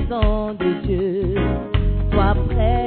présence de Dieu. Sois prêt.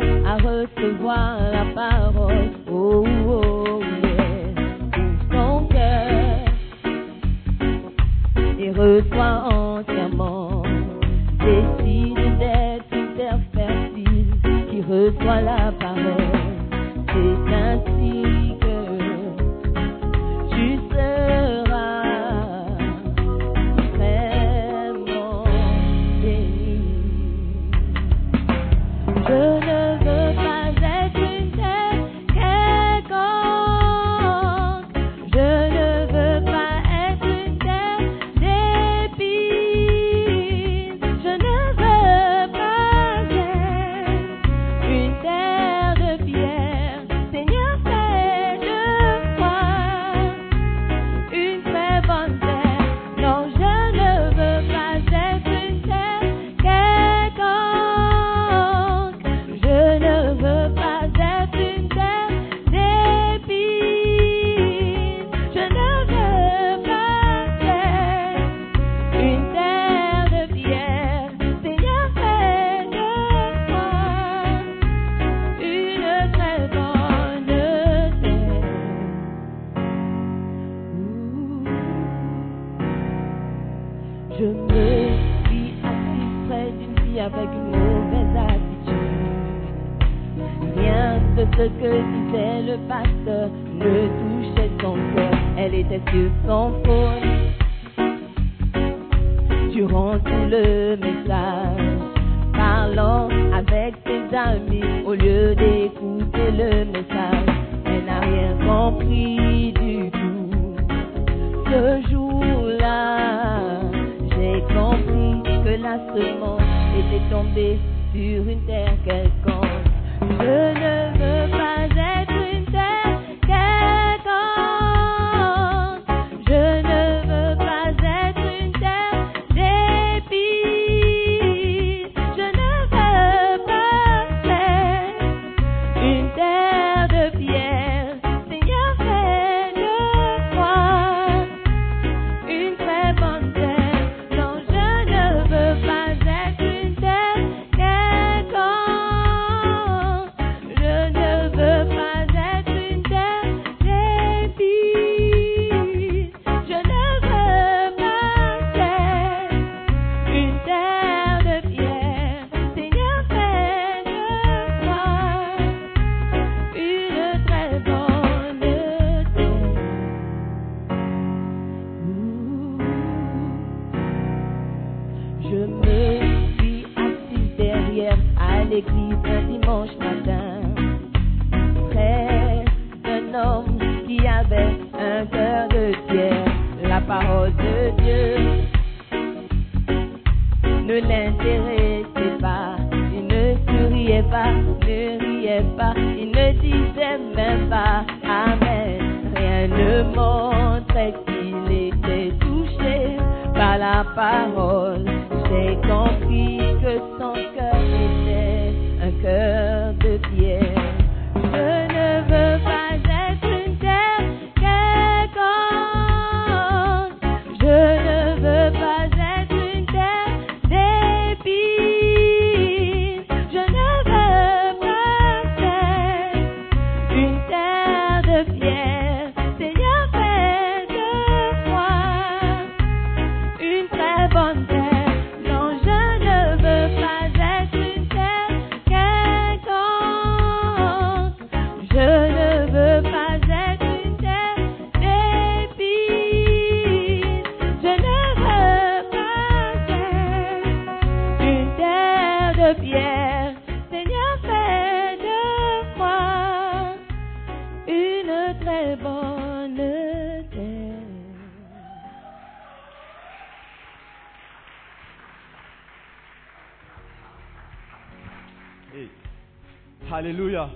Alléluia.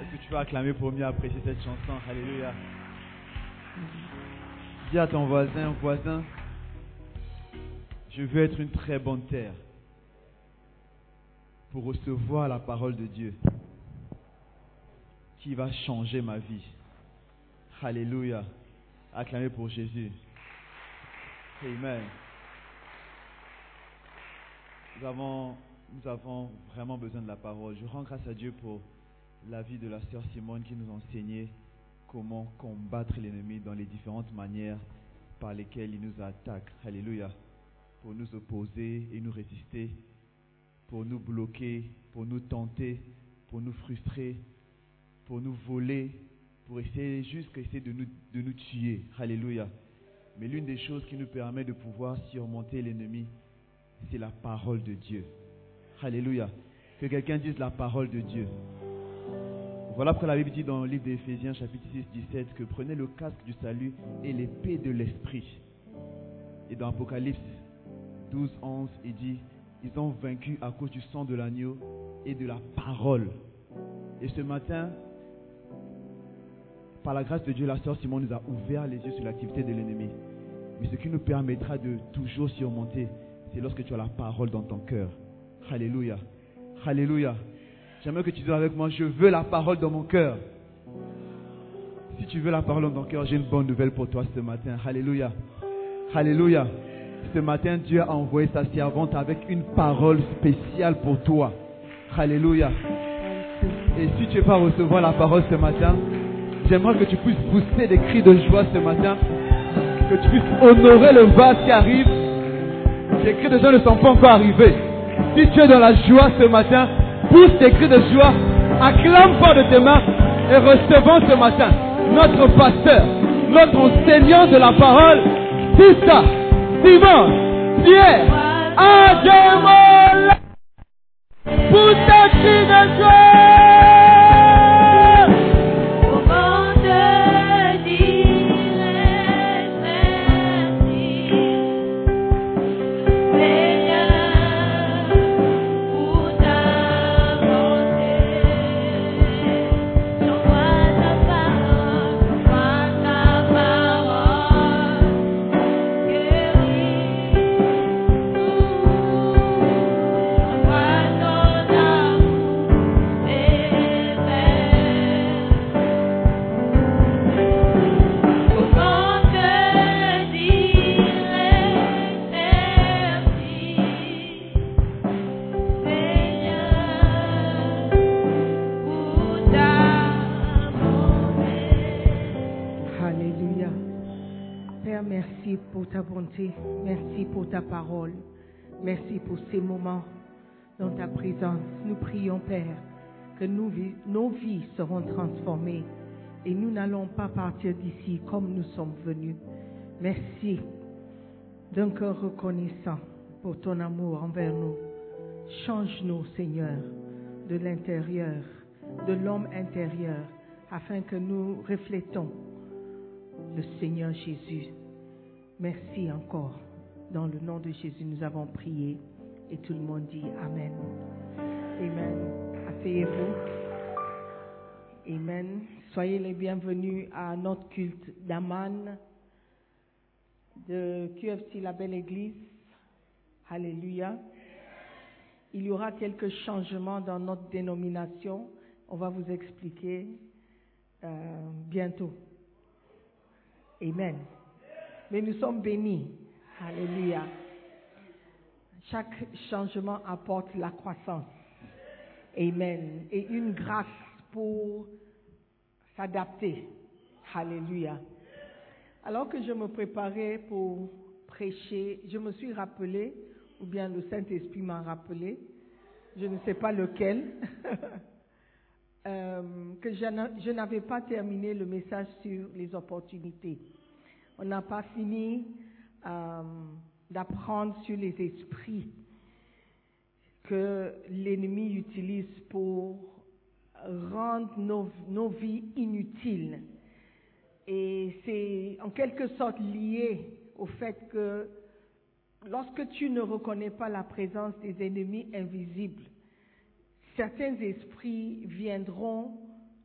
Est-ce que tu peux acclamer pour mieux apprécier cette chanson? Alléluia. Dis à ton voisin, voisin, je veux être une très bonne terre pour recevoir la parole de Dieu qui va changer ma vie. Alléluia. Acclamez pour Jésus. Amen. Nous avons, nous avons vraiment besoin de la parole. Je rends grâce à Dieu pour la vie de la sœur Simone qui nous a enseigné comment combattre l'ennemi dans les différentes manières par lesquelles il nous attaque. Alléluia. Pour nous opposer et nous résister, pour nous bloquer, pour nous tenter, pour nous frustrer, pour nous voler, pour essayer jusqu'à essayer de nous, de nous tuer. Alléluia. Mais l'une des choses qui nous permet de pouvoir surmonter l'ennemi, c'est la parole de Dieu. Alléluia. Que quelqu'un dise la parole de Dieu. Voilà pourquoi la Bible dit dans le livre d'Éphésiens chapitre 6, 17 que prenez le casque du salut et l'épée de l'esprit. Et dans Apocalypse 12, 11, il dit, ils ont vaincu à cause du sang de l'agneau et de la parole. Et ce matin, par la grâce de Dieu, la sœur Simon nous a ouvert les yeux sur l'activité de l'ennemi. Mais ce qui nous permettra de toujours surmonter, c'est lorsque tu as la parole dans ton cœur. Alléluia. Alléluia. J'aimerais que tu dises avec moi, je veux la parole dans mon cœur. Si tu veux la parole dans ton cœur, j'ai une bonne nouvelle pour toi ce matin. Alléluia. Alléluia. Ce matin, Dieu a envoyé sa servante avec une parole spéciale pour toi. Alléluia. Et si tu pas recevoir la parole ce matin, j'aimerais que tu puisses pousser des cris de joie ce matin. Que tu puisses honorer le vase qui arrive. Les cris de joie ne sont pas encore arrivés. Si tu es dans la joie ce matin, pousse tes cris de joie, acclame fort de tes mains et recevons ce matin notre pasteur, notre enseignant de la parole, Tissa, Simon, Pierre, Adémola. Pousse tes cris de joie. Pour ta bonté. Merci pour ta parole. Merci pour ces moments dans ta présence. Nous prions, Père, que nos vies seront transformées et nous n'allons pas partir d'ici comme nous sommes venus. Merci d'un cœur reconnaissant pour ton amour envers nous. Change-nous, Seigneur, de l'intérieur, de l'homme intérieur, afin que nous reflétons le Seigneur Jésus. Merci encore. Dans le nom de Jésus, nous avons prié et tout le monde dit Amen. Amen. Asseyez-vous. Amen. Soyez les bienvenus à notre culte d'Aman de QFC La Belle Église. Alléluia. Il y aura quelques changements dans notre dénomination. On va vous expliquer euh, bientôt. Amen. Mais nous sommes bénis. Alléluia. Chaque changement apporte la croissance. Amen. Et une grâce pour s'adapter. Alléluia. Alors que je me préparais pour prêcher, je me suis rappelé, ou bien le Saint-Esprit m'a rappelé, je ne sais pas lequel, euh, que je n'avais pas terminé le message sur les opportunités. On n'a pas fini euh, d'apprendre sur les esprits que l'ennemi utilise pour rendre nos, nos vies inutiles. Et c'est en quelque sorte lié au fait que lorsque tu ne reconnais pas la présence des ennemis invisibles, certains esprits viendront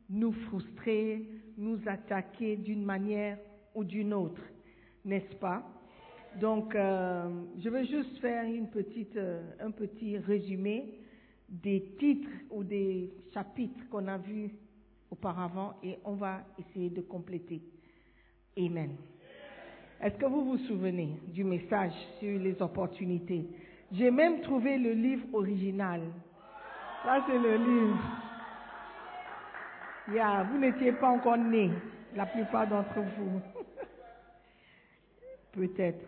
nous frustrer, nous attaquer d'une manière ou d'une autre, n'est-ce pas? Donc, euh, je vais juste faire une petite, euh, un petit résumé des titres ou des chapitres qu'on a vus auparavant et on va essayer de compléter. Amen. Est-ce que vous vous souvenez du message sur les opportunités? J'ai même trouvé le livre original. Là, c'est le livre. Yeah, vous n'étiez pas encore né, la plupart d'entre vous. Peut-être.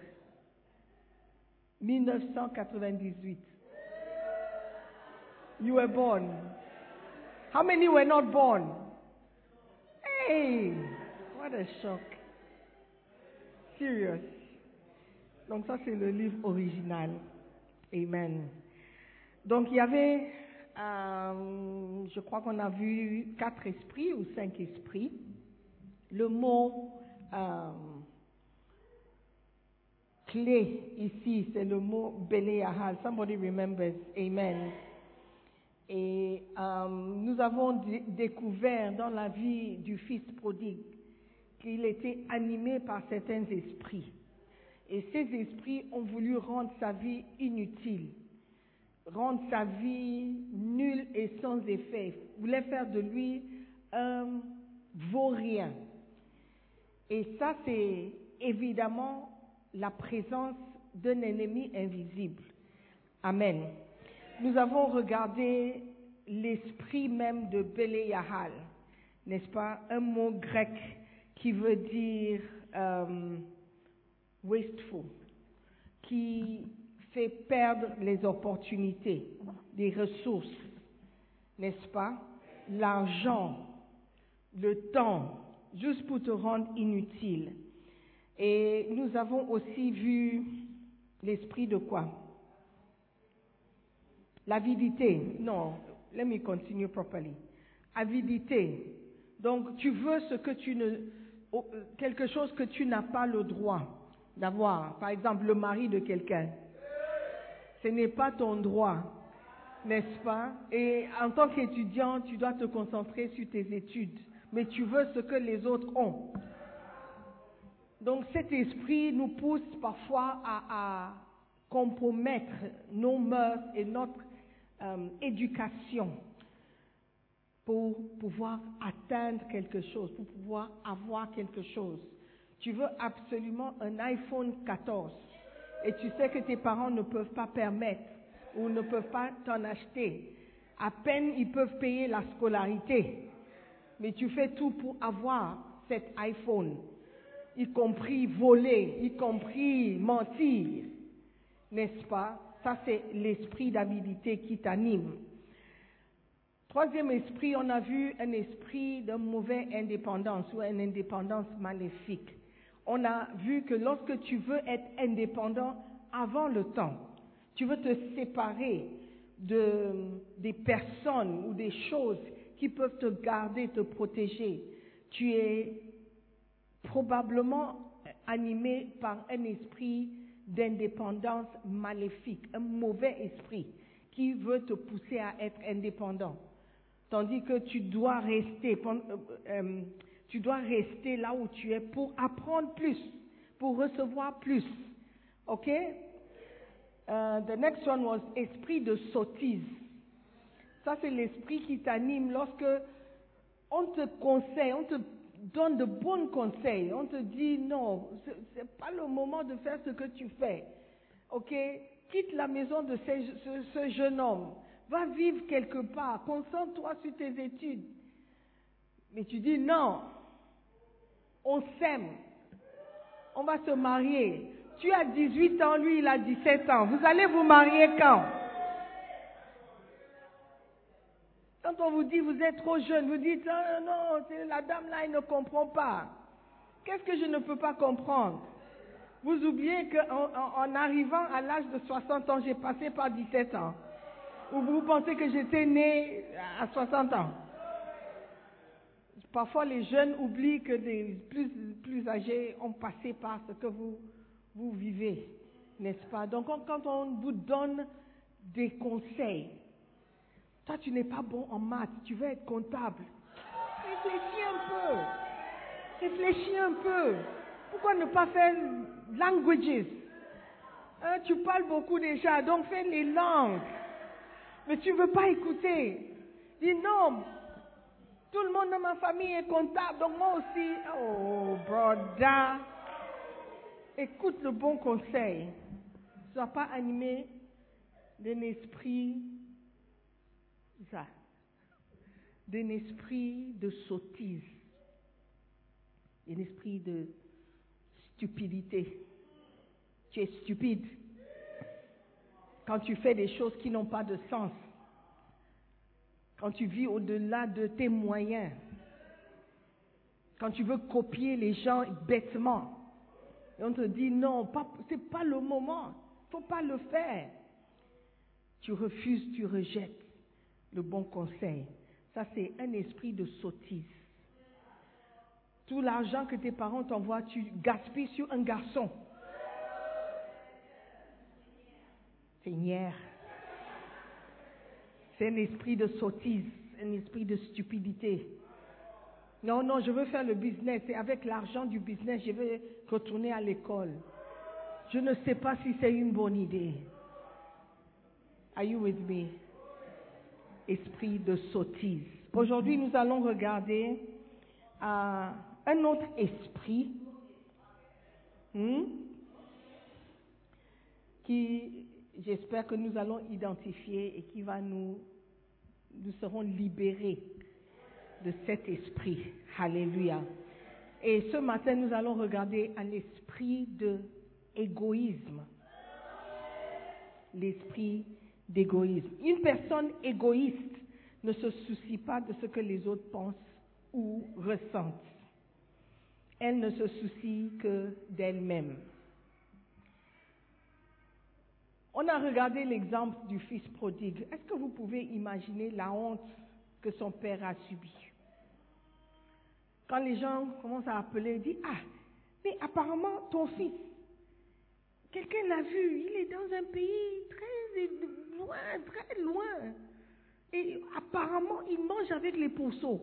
1998. You were born. How many were not born? Hey, what a shock. Serious. Donc ça, c'est le livre original. Amen. Donc il y avait, euh, je crois qu'on a vu quatre esprits ou cinq esprits. Le mot euh, clé ici, c'est le mot Beleahal. Somebody remembers. Amen. Et euh, nous avons découvert dans la vie du fils prodigue qu'il était animé par certains esprits. Et ces esprits ont voulu rendre sa vie inutile, rendre sa vie nulle et sans effet, voulaient faire de lui un vaurien. Et ça, c'est évidemment la présence d'un ennemi invisible. Amen. Nous avons regardé l'esprit même de Beléahal, n'est-ce pas? Un mot grec qui veut dire euh, wasteful, qui fait perdre les opportunités, les ressources, n'est-ce pas? L'argent, le temps, juste pour te rendre inutile. Et nous avons aussi vu l'esprit de quoi? L'avidité. Non, let me continue properly. Avidité. Donc, tu veux ce que tu ne, quelque chose que tu n'as pas le droit d'avoir. Par exemple, le mari de quelqu'un. Ce n'est pas ton droit, n'est-ce pas? Et en tant qu'étudiant, tu dois te concentrer sur tes études. Mais tu veux ce que les autres ont. Donc cet esprit nous pousse parfois à, compromettre nos mœurs et notre euh, éducation pour pouvoir atteindre quelque chose, pour pouvoir avoir quelque chose. Tu veux absolument un iPhone 14 et tu sais que tes parents ne peuvent pas permettre ou ne peuvent pas t'en acheter. À peine ils peuvent payer la scolarité, mais tu fais tout pour avoir cet iPhone, y compris voler, y compris mentir, n'est-ce pas? Ça, c'est l'esprit d'avidité qui t'anime. Troisième esprit, on a vu un esprit de mauvaise indépendance ou une indépendance maléfique. On a vu que lorsque tu veux être indépendant avant le temps, Tu veux te séparer de, des personnes ou des choses qui peuvent te garder, te protéger. Tu es probablement animé par un esprit d'indépendance maléfique, un mauvais esprit qui veut te pousser à être indépendant. Tandis que tu dois rester, euh, euh, tu dois rester là où tu es pour apprendre plus, pour recevoir plus. OK? The next one was esprit de sottise. Ça, c'est l'esprit qui t'anime lorsque on te conseille, on te donne de bons conseils. On te dit non, ce n'est pas le moment de faire ce que tu fais. OK? Quitte la maison de ce, ce jeune homme. Va vivre quelque part. Concentre-toi sur tes études. Mais tu dis non. On s'aime. On va se marier. Tu as 18 ans, lui il a 17 ans. Vous allez vous marier quand? Quand on vous dit vous êtes trop jeune, vous dites ah, non, la dame là, elle ne comprend pas. Qu'est-ce que je ne peux pas comprendre? Vous oubliez qu'en en, arrivant à l'âge de 60 ans, j'ai passé par 17 ans. Ou vous pensez que j'étais né à 60 ans? Parfois, les jeunes oublient que les plus, plus âgés ont passé par ce que vous, vous vivez, n'est-ce pas? Donc, quand on vous donne des conseils, toi, tu n'es pas bon en maths, tu veux être comptable. Réfléchis un peu. Réfléchis un peu. Pourquoi ne pas faire languages? Hein, Tu parles beaucoup déjà, donc fais les langues. Mais tu ne veux pas écouter. Dis non, tout le monde dans ma famille est comptable, donc moi aussi. Oh, brother. Écoute le bon conseil. Ne sois pas animé d'un esprit ça, d'un esprit de sottise, un esprit de stupidité. Tu es stupide quand tu fais des choses qui n'ont pas de sens, quand tu vis au-delà de tes moyens, quand tu veux copier les gens bêtement. Et on te dit non, ce n'est pas le moment, il ne faut pas le faire. Tu refuses, tu rejettes le bon conseil. Ça, c'est un esprit de sottise. Tout l'argent que tes parents t'envoient, tu gaspilles sur un garçon. Seigneur. C'est un esprit de sottise, un esprit de stupidité. Non, non, je veux faire le business et avec l'argent du business, je vais retourner à l'école. Je ne sais pas si c'est une bonne idée. Are you with me? Esprit de sottise. Aujourd'hui, nous allons regarder euh, un autre esprit hmm, qui, j'espère que nous allons identifier et qui va nous, nous serons libérés de cet esprit. Alléluia. Et ce matin, nous allons regarder un esprit de égoïsme. L'esprit d'égoïsme. Une personne égoïste ne se soucie pas de ce que les autres pensent ou ressentent. Elle ne se soucie que d'elle-même. On a regardé l'exemple du fils prodigue. Est-ce que vous pouvez imaginer la honte que son père a subie? Quand les gens commencent à appeler, disent Ah, mais apparemment ton fils, quelqu'un l'a vu, il est dans un pays très loin, très loin. Et apparemment, il mange avec les pourceaux.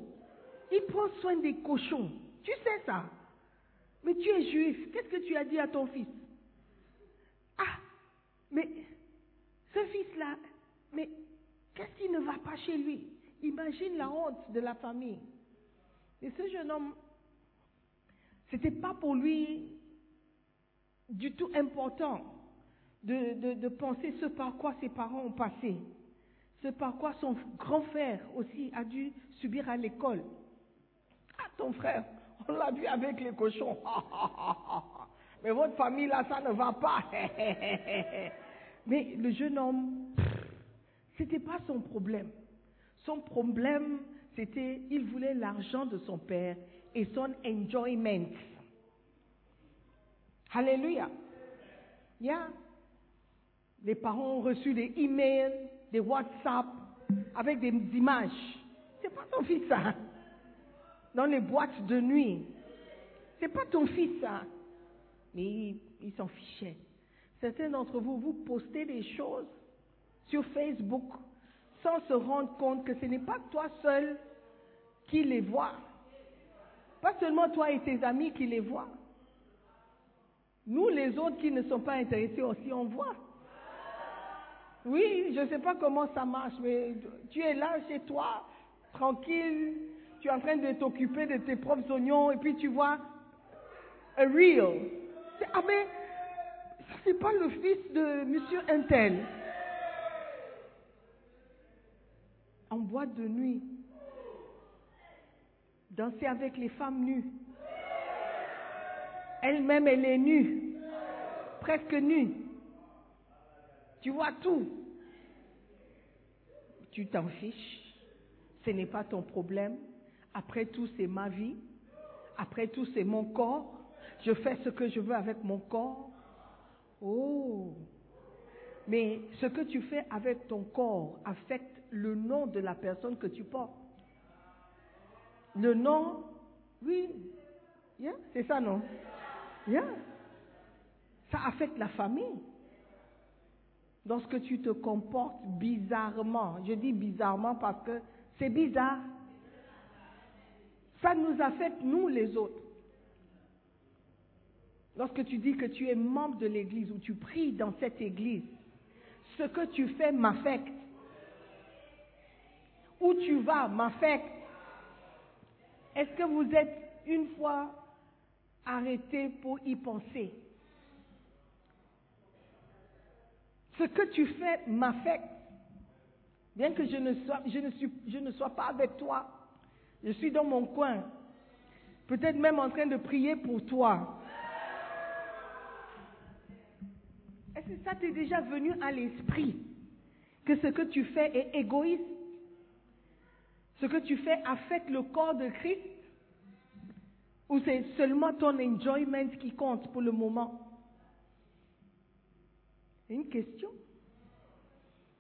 Il prend soin des cochons. Tu sais ça. Mais tu es juif. Qu'est-ce que tu as dit à ton fils? Ah, mais ce fils-là, mais qu'est-ce qui ne va pas chez lui? Imagine la honte de la famille. Et ce jeune homme, c'était pas pour lui du tout important de, penser ce par quoi ses parents ont passé, ce par quoi son grand frère aussi a dû subir à l'école. Ah, ton frère, on l'a vu avec les cochons. Mais votre famille là, ça ne va pas. Mais le jeune homme, c'était pas son problème. Son problème, c'était, il voulait l'argent de son père et son enjoyment. Alléluia. Yeah. Les parents ont reçu des emails, des WhatsApp avec des images. C'est pas ton fils ça. Dans les boîtes de nuit. C'est pas ton fils ça. Mais il, il s'en fichait. Certains d'entre vous, vous postez des choses sur Facebook sans se rendre compte que ce n'est pas toi seul qui les voit. Pas seulement toi et tes amis qui les voient. Nous, les autres qui ne sont pas intéressés aussi, on voit. Oui, je ne sais pas comment ça marche, mais tu es là chez toi, tranquille, tu es en train de t'occuper de tes propres oignons, et puis tu vois a real. Ah mais, c'est pas le fils de Monsieur Intel. En boîte de nuit, danser avec les femmes nues. Elle-même, elle est nue, presque nue. Tu vois tout. Tu t'en fiches. Ce n'est pas ton problème. Après tout, c'est ma vie. Après tout, c'est mon corps. Je fais ce que je veux avec mon corps. Oh. Mais ce que tu fais avec ton corps affecte le nom de la personne que tu portes. Le nom, oui. C'est ça, non? Ça affecte la famille. Lorsque tu te comportes bizarrement, je dis bizarrement parce que c'est bizarre, ça nous affecte nous les autres. Lorsque tu dis que tu es membre de l'église ou tu pries dans cette église, ce que tu fais m'affecte. Où tu vas m'affecte. Est-ce que vous êtes une fois arrêté pour y penser? Ce que tu fais m'affecte. Bien que je ne, sois, je, ne suis, je ne sois pas avec toi, je suis dans mon coin, peut-être même en train de prier pour toi. Est-ce que ça t'est déjà venu à l'esprit que ce que tu fais est égoïste? Ce que tu fais affecte le corps de Christ? Ou c'est seulement ton enjoyment qui compte pour le moment? Une question.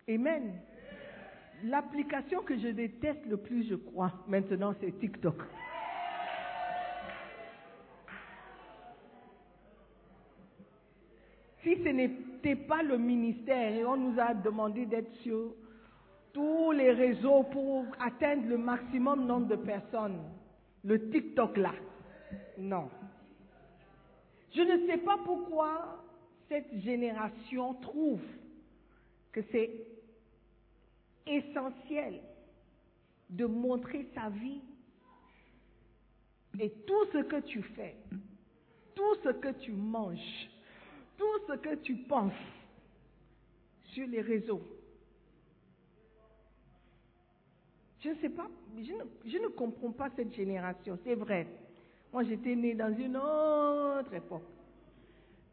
Amen. L'application que je déteste le plus, je crois, maintenant, c'est TikTok. Si ce n'était pas le ministère et on nous a demandé d'être sur tous les réseaux pour atteindre le maximum nombre de personnes, le TikTok là, non. Je ne sais pas pourquoi cette génération trouve que c'est essentiel de montrer sa vie et tout ce que tu fais, tout ce que tu manges, tout ce que tu penses sur les réseaux. Je ne sais pas, je ne, je ne comprends pas cette génération, c'est vrai. Moi, j'étais née dans une autre époque.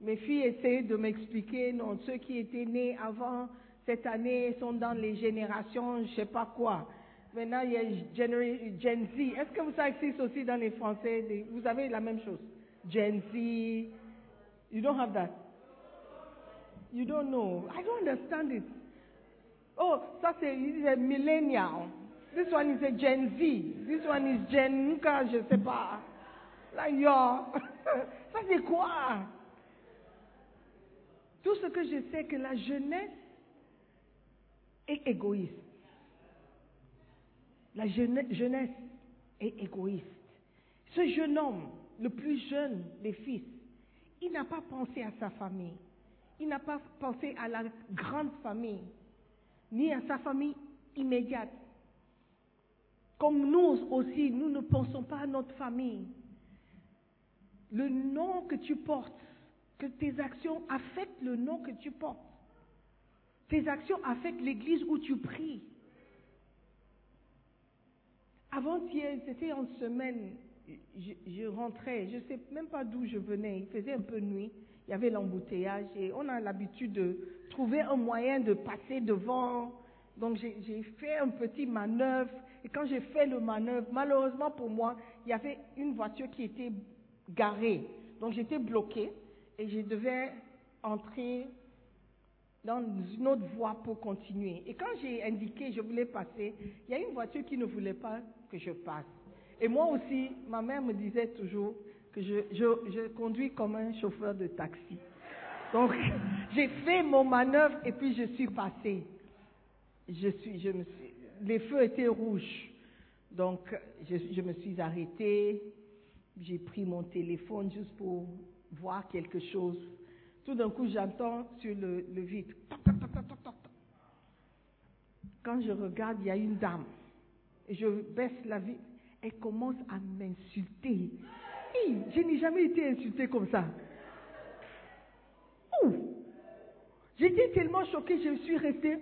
Mes filles essayaient de m'expliquer, non, ceux qui étaient nés avant cette année sont dans les générations, je sais pas quoi. Maintenant, il y a Gen Z. Est-ce que ça existe aussi dans les Français? Vous avez la même chose. Gen Z. You don't have that. You don't know. I don't understand it. Oh, ça c'est millennial. This one is a Gen Z. This one is Gen, je sais pas. Là, yo. ça c'est quoi? Tout ce que je sais que la jeunesse est égoïste. La jeunesse est égoïste. Ce jeune homme, le plus jeune des fils, il n'a pas pensé à sa famille. Il n'a pas pensé à la grande famille, ni à sa famille immédiate. Comme nous aussi, nous ne pensons pas à notre famille. Le nom que tu portes que tes actions affectent le nom que tu portes. Tes actions affectent l'église où tu pries. Avant-hier, c'était en semaine, je, rentrais, je ne sais même pas d'où je venais, il faisait un peu nuit, il y avait l'embouteillage et on a l'habitude de trouver un moyen de passer devant. Donc j'ai fait un petit manœuvre et quand j'ai fait le manœuvre, malheureusement pour moi, il y avait une voiture qui était garée. Donc j'étais bloquée et je devais entrer dans une autre voie pour continuer. Et quand j'ai indiqué je voulais passer, il y a une voiture qui ne voulait pas que je passe. Et moi aussi, ma mère me disait toujours que je conduis comme un chauffeur de taxi. Donc, j'ai fait mon manœuvre et puis je suis passée. Je suis, je me suis, les feux étaient rouges. Donc, je, je me suis arrêtée. J'ai pris mon téléphone juste pour voir quelque chose. Tout d'un coup, j'entends sur le, toc. Quand je regarde, il y a une dame. Je baisse la vitre. Elle commence à m'insulter. Je n'ai jamais été insultée comme ça. Ouh. J'étais tellement choquée, je suis restée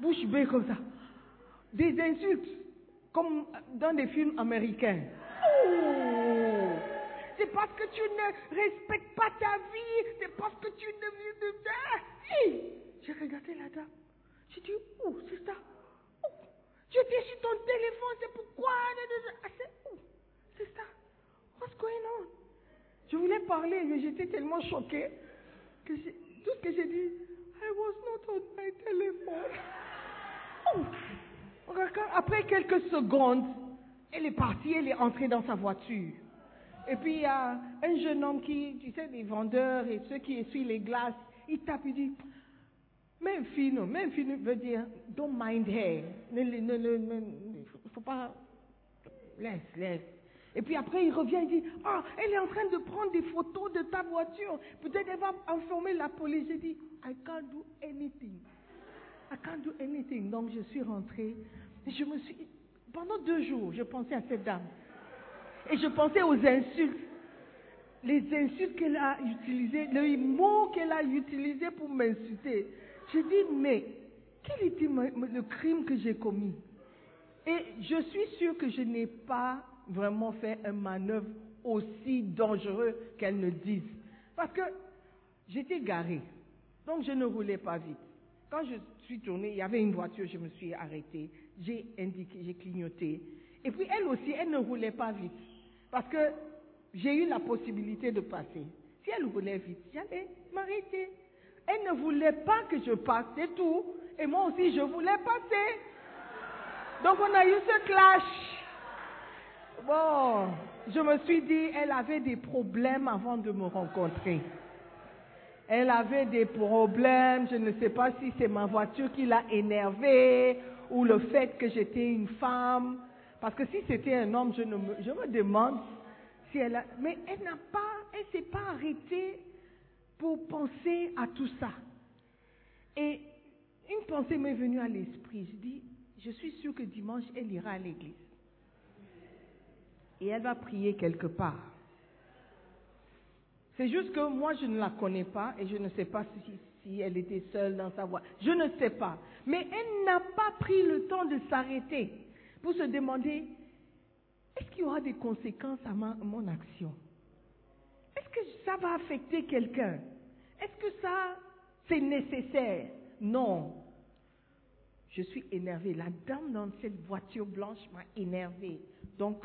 bouche bée comme ça. Des insultes, comme dans des films américains. Ouh. C'est parce que tu ne respectes pas ta vie, c'est parce que tu ne... Hi. J'ai regardé la dame. J'ai dit, ouh, c'est ça. Ouh. Tu sur ton téléphone, c'est pourquoi... Ah, c'est ouh, c'est ça. What's going on? Je voulais parler, mais j'étais tellement choquée que tout ce que j'ai dit, I was not on my telephone. Ouh. Après quelques secondes, elle est partie, elle est entrée dans sa voiture. Et puis il y a un jeune homme qui, tu sais, les vendeurs et ceux qui essuient les glaces, il tape, il dit, même fino, même fino veut dire, don't mind her. Ne, ne, ne, ne, ne- faut pas, laisse, laisse. Et puis après, il revient, il dit, ah, elle est en train de prendre des photos de ta voiture. Peut-être elle va informer la police. J'ai dit, I can't do anything. I can't do anything. Donc je suis rentrée. Et je me suis, pendant deux jours, je pensais à cette dame. Et je pensais aux insultes. Les insultes qu'elle a utilisées, les mots qu'elle a utilisés pour m'insulter. J'ai dit, mais quel était le crime que j'ai commis? Et je suis sûre que je n'ai pas vraiment fait un manœuvre aussi dangereux qu'elle ne dise. Parce que j'étais garée, donc je ne roulais pas vite. Quand je suis tournée, il y avait une voiture, je me suis arrêtée, j'ai indiqué, j'ai clignoté. Et puis elle aussi, elle ne roulait pas vite. Parce que j'ai eu la possibilité de passer. Si elle roulait vite, j'allais m'arrêter. Elle ne voulait pas que je passe, c'est tout. Et moi aussi, je voulais passer. Donc on a eu ce clash. Bon, je me suis dit, elle avait des problèmes avant de me rencontrer. Elle avait des problèmes, je ne sais pas si c'est ma voiture qui l'a énervée ou le fait que j'étais une femme. Parce que si c'était un homme, je, ne me, je me demande si elle a... Mais elle n'a pas, elle s'est pas arrêtée pour penser à tout ça. Et une pensée m'est venue à l'esprit. Je dis, je suis sûre que dimanche, elle ira à l'église. Et elle va prier quelque part. C'est juste que moi, je ne la connais pas et je ne sais pas si, si elle était seule dans sa voie. Je ne sais pas. Mais elle n'a pas pris le temps de s'arrêter pour se demander, est-ce qu'il y aura des conséquences à mon action? Est-ce que ça va affecter quelqu'un? Est-ce que ça, c'est nécessaire? Non. Je suis énervée. La dame dans cette voiture blanche m'a énervée. Donc,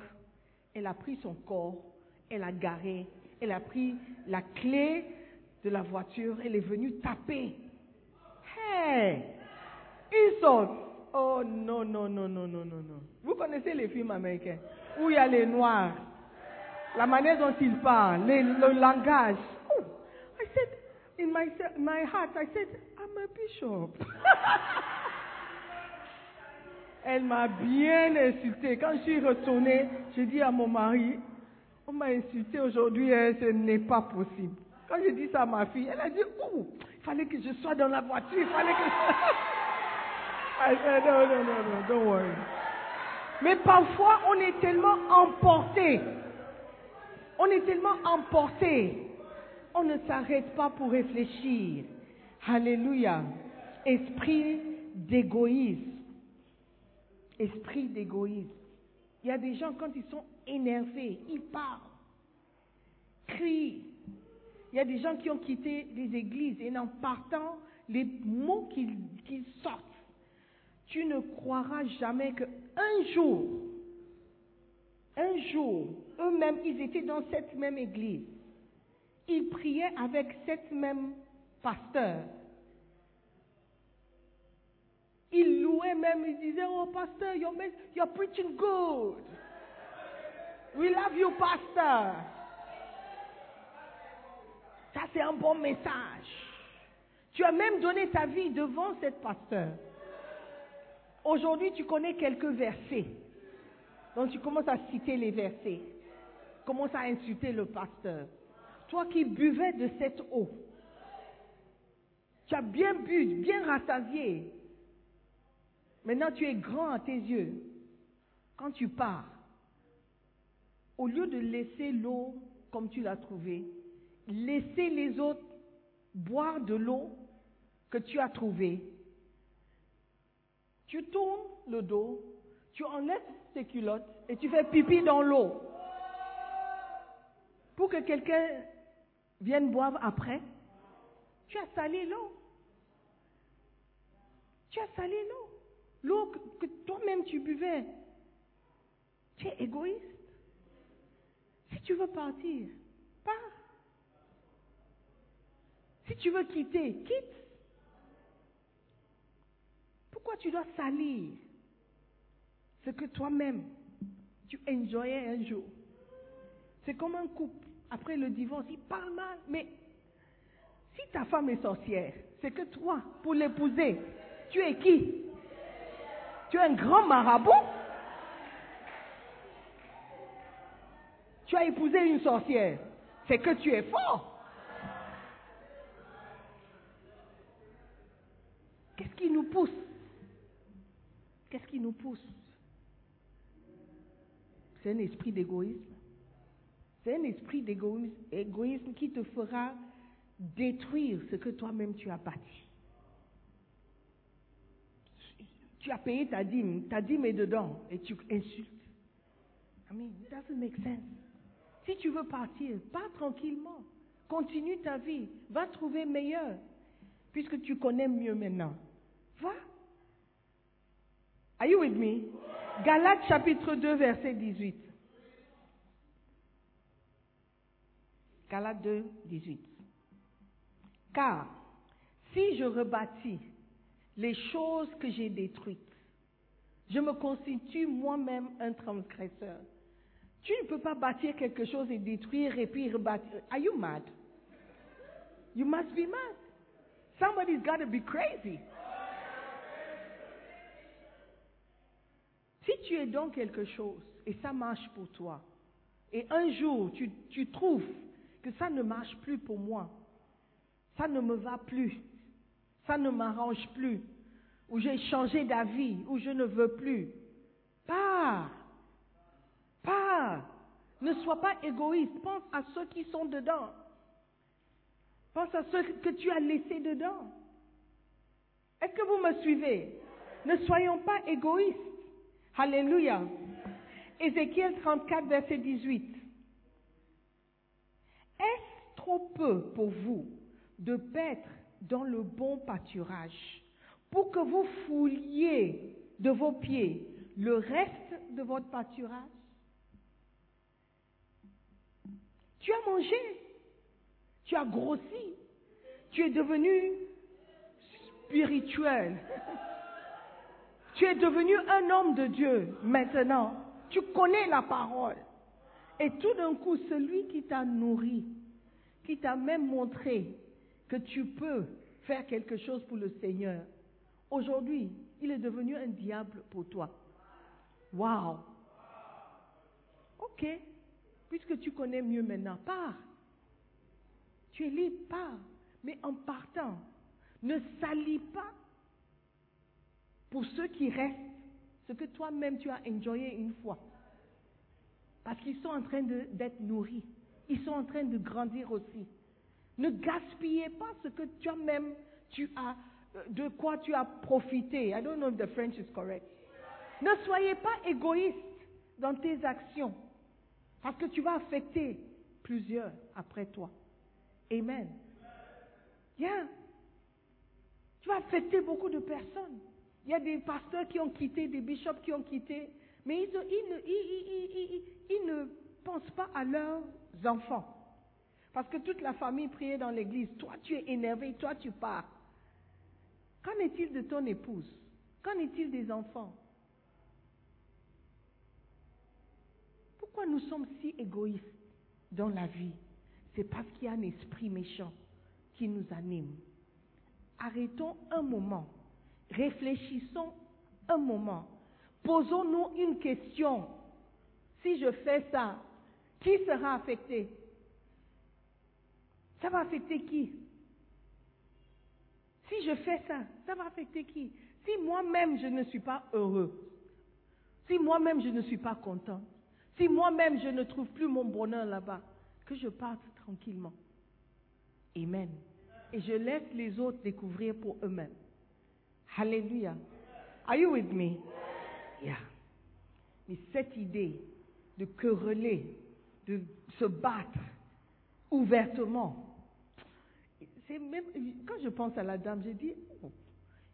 elle a pris son corps, elle a garé, elle a pris la clé de la voiture, elle est venue taper. Hey! Ils sont. Oh non, non, non, non, non, non, non. Vous connaissez les films américains où il y a les noirs, la manière dont ils parlent, le langage. Oh, I said, in my, my heart, I said, I'm a bishop. Elle m'a bien insulté. Quand je suis retournée, j'ai dit à mon mari, on m'a insulté aujourd'hui, hein, ce n'est pas possible. Quand j'ai dit ça à ma fille, elle a dit, oh, il fallait que je sois dans la voiture, il fallait que je... I don't worry. Mais parfois, on est tellement emporté. On est tellement emporté. On ne s'arrête pas pour réfléchir. Alléluia. Esprit d'égoïsme. Esprit d'égoïsme. Il y a des gens, quand ils sont énervés, ils parlent, crient. Il y a des gens qui ont quitté les églises et en partant, les mots qu'ils sortent, tu ne croiras jamais qu'un jour, un jour, eux-mêmes, ils étaient dans cette même église. Ils priaient avec cette même pasteur. louaient même, ils disaient, oh pasteur, you're, you're preaching good. We love you, pastor. Ça, c'est un bon message. Tu as même donné ta vie devant cette pasteur. Aujourd'hui, tu connais quelques versets. Donc, tu commences à citer les versets. Commence à insulter le pasteur. Toi qui buvais de cette eau. Tu as bien bu, bien rassasié. Maintenant, tu es grand à tes yeux. Quand tu pars, au lieu de laisser l'eau comme tu l'as trouvée, laisser les autres boire de l'eau que tu as trouvée. Tu tournes le dos, tu enlèves tes culottes et tu fais pipi dans l'eau. Pour que quelqu'un vienne boire après, tu as salé l'eau. Tu as salé l'eau. L'eau que, que toi-même tu buvais. Tu es égoïste. Si tu veux partir, pars. Si tu veux quitter, quitte. Pourquoi tu dois salir ce que toi-même tu enjoyais un jour? C'est comme un couple. Après le divorce, il parle mal. Mais si ta femme est sorcière, c'est que toi, pour l'épouser, tu es qui? Tu es un grand marabout? Tu as épousé une sorcière. C'est que tu es fort. Qu'est-ce qui nous pousse Qu'est-ce qui nous pousse? C'est un esprit d'égoïsme. C'est un esprit d'égoïsme égoïsme qui te fera détruire ce que toi-même tu as bâti. Tu as payé ta dîme, ta dîme est dedans et tu insultes. I mean, it doesn't make sense. Si tu veux partir, pars tranquillement. Continue ta vie. Va trouver meilleur. Puisque tu connais mieux maintenant. Va. Are you with me? Galates chapitre 2, verset 18. Galates 2, 18. Car si je rebâtis les choses que j'ai détruites, je me constitue moi-même un transgresseur. Tu ne peux pas bâtir quelque chose et détruire et puis rebâtir. Are you mad? You must be mad. Somebody's got to be crazy. Si tu es dans quelque chose et ça marche pour toi, et un jour tu, tu trouves que ça ne marche plus pour moi, ça ne me va plus, ça ne m'arrange plus, ou j'ai changé d'avis, ou je ne veux plus, pars, pars, ne sois pas égoïste, pense à ceux qui sont dedans, pense à ceux que tu as laissés dedans. Est-ce que vous me suivez? Ne soyons pas égoïstes. Alléluia. Ézéchiel 34, verset 18. Est-ce trop peu pour vous de paître dans le bon pâturage pour que vous fouliez de vos pieds le reste de votre pâturage? Tu as mangé, tu as grossi, tu es devenu spirituel. Tu es devenu un homme de Dieu maintenant. Tu connais la parole. Et tout d'un coup, celui qui t'a nourri, qui t'a même montré que tu peux faire quelque chose pour le Seigneur, aujourd'hui, il est devenu un diable pour toi. Waouh! Ok. Puisque tu connais mieux maintenant, pars. Tu es libre, pars. Mais en partant, ne salis pas pour ceux qui restent ce que toi-même tu as enjoyé une fois. Parce qu'ils sont en train d'être nourris. Ils sont en train de grandir aussi. Ne gaspillez pas ce que toi-même tu as, euh, de quoi tu as profité. I don't know if the French is correct. Ne soyez pas égoïste dans tes actions. Parce que tu vas affecter plusieurs après toi. Amen. Yeah. Tu vas affecter beaucoup de personnes. Il y a des pasteurs qui ont quitté, des bishops qui ont quitté, mais ils, ne pensent pas à leurs enfants. Parce que toute la famille priait dans l'église. Toi, tu es énervé, toi, tu pars. Qu'en est-il de ton épouse? Qu'en est-il des enfants? Pourquoi nous sommes si égoïstes dans la vie? C'est parce qu'il y a un esprit méchant qui nous anime. Arrêtons un moment, réfléchissons un moment, posons-nous une question. Si je fais ça, qui sera affecté? Ça va affecter qui? Si je fais ça, ça va affecter qui? Si moi-même je ne suis pas heureux, si moi-même je ne suis pas content, si moi-même je ne trouve plus mon bonheur là-bas, que je parte tranquillement. Amen. Et je laisse les autres découvrir pour eux-mêmes. Alléluia. Are you with me? Yeah. Mais cette idée de quereller, de se battre ouvertement, c'est même, quand je pense à la dame, j'ai dit, oh.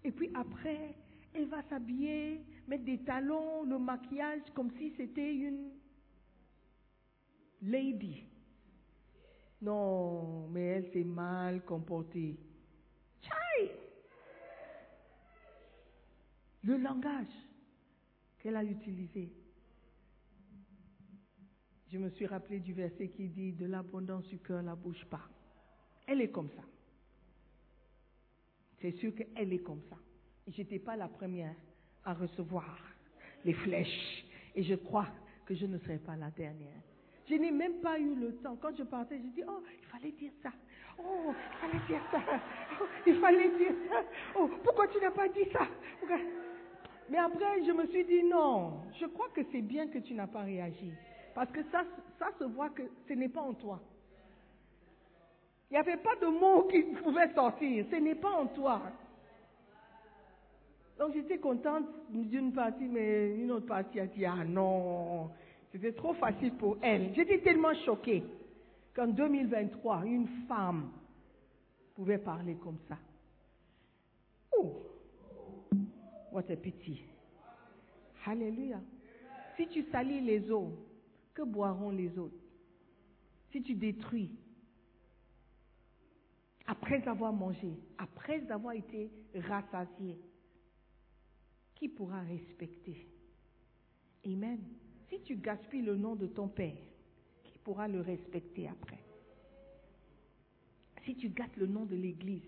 et puis après, elle va s'habiller, mettre des talons, le maquillage, comme si c'était une lady. Non, mais elle s'est mal comportée. Chai! Le langage qu'elle a utilisé. Je me suis rappelé du verset qui dit De l'abondance du cœur, la bouche pas. Elle est comme ça. C'est sûr qu'elle est comme ça. Je n'étais pas la première à recevoir les flèches. Et je crois que je ne serai pas la dernière. Je n'ai même pas eu le temps. Quand je partais, je dis, oh, il fallait dire ça. Oh, il fallait dire ça. Oh, il fallait dire ça. Oh, pourquoi tu n'as pas dit ça? Mais après, je me suis dit, non, je crois que c'est bien que tu n'as pas réagi. Parce que ça, ça se voit que ce n'est pas en toi. Il n'y avait pas de mots qui pouvaient sortir. Ce n'est pas en toi. Donc j'étais contente d'une partie, mais une autre partie a dit, ah non, c'était trop facile pour elle. J'étais tellement choquée qu'en 2023, une femme pouvait parler comme ça. Oh, what a pity. Alléluia. Si tu salis les eaux, que boiront les autres? Si tu détruis, après avoir mangé, après avoir été rassasié, qui pourra respecter? Amen. Si tu gaspilles le nom de ton Père, qui pourra le respecter après? Si tu gâtes le nom de l'Église,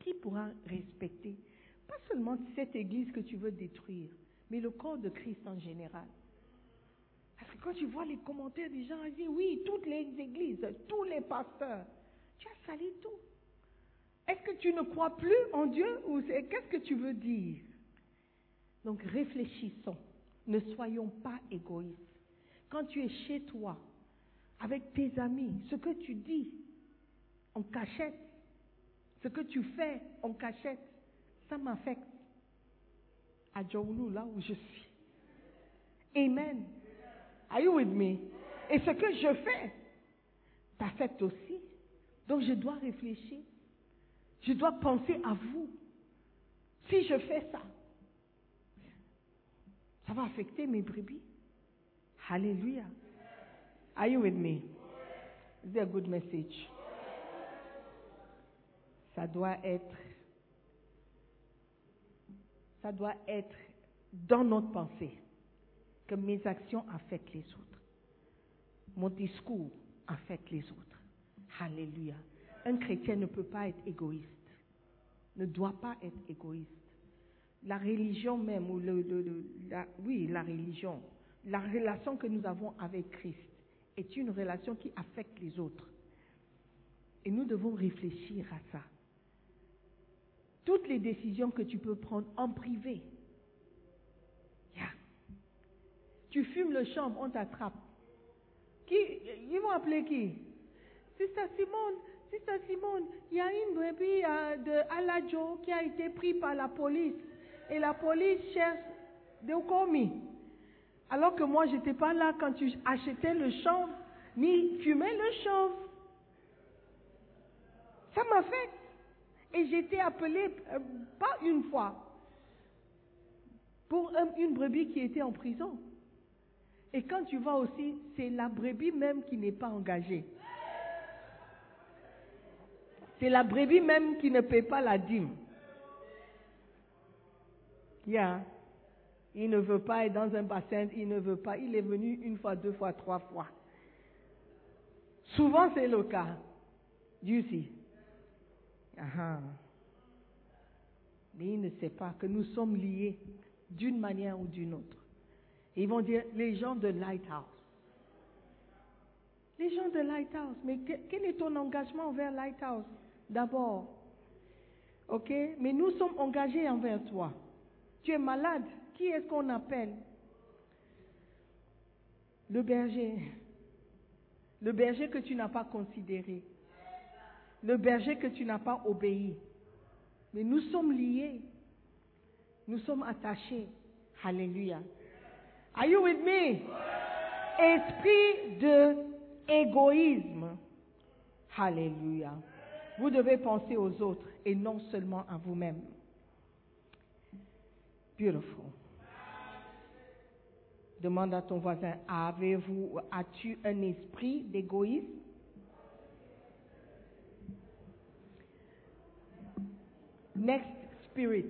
qui pourra respecter Pas seulement cette Église que tu veux détruire, mais le corps de Christ en général. Parce que quand tu vois les commentaires des gens, ils disent oui, toutes les églises, tous les pasteurs, tu as sali tout. Est-ce que tu ne crois plus en Dieu ou qu'est-ce que tu veux dire? Donc réfléchissons. Ne soyons pas égoïstes. Quand tu es chez toi, avec tes amis, ce que tu dis en cachette, ce que tu fais en cachette, ça m'affecte. À Djaoulou, là où je suis. Amen. Are you with me? Et ce que je fais t'affecte aussi. Donc je dois réfléchir. Je dois penser à vous. Si je fais ça, ça va affecter mes brebis. Hallelujah. Are you with me? Is a good message? Ça doit être, ça doit être dans notre pensée que mes actions affectent les autres. Mon discours affecte les autres. Alléluia. Un chrétien ne peut pas être égoïste, ne doit pas être égoïste. La religion même, la, oui, la religion, la relation que nous avons avec Christ est une relation qui affecte les autres. Et nous devons réfléchir à ça. Toutes les décisions que tu peux prendre en privé. Tu fumes le champ, on t'attrape. Qui, ils vont appeler qui? Sister Simone, Sister Simone, il y a une brebis euh, de Aladjo qui a été prise par la police et la police cherche des commis. Alors que moi, je n'étais pas là quand tu achetais le chanvre, ni fumais le chanvre. Ça m'a fait. Et j'ai été appelée, euh, pas une fois, pour une brebis qui était en prison. Et quand tu vas aussi, c'est la brebis même qui n'est pas engagée. C'est la brebis même qui ne paie pas la dîme. Yeah. Il ne veut pas être dans un bassin, il ne veut pas. Il est venu une fois, deux fois, trois fois. Souvent, c'est le cas. Dieu sait. Ah. Mais il ne sait pas que nous sommes liés d'une manière ou d'une autre. Ils vont dire, les gens de Lighthouse. Les gens de Lighthouse, mais que- quel est ton engagement envers Lighthouse? D'abord, ok Mais nous sommes engagés envers toi. Tu es malade, qui est-ce qu'on appelle? Le berger. Le berger que tu n'as pas considéré. Le berger que tu n'as pas obéi. Mais nous sommes liés. Nous sommes attachés. Alléluia. Are you with me? Esprit de égoïsme. Alléluia. Vous devez penser aux autres et non seulement à vous-même. Beautiful. Demande à ton voisin, avez-vous, as-tu un esprit d'égoïsme? Next spirit.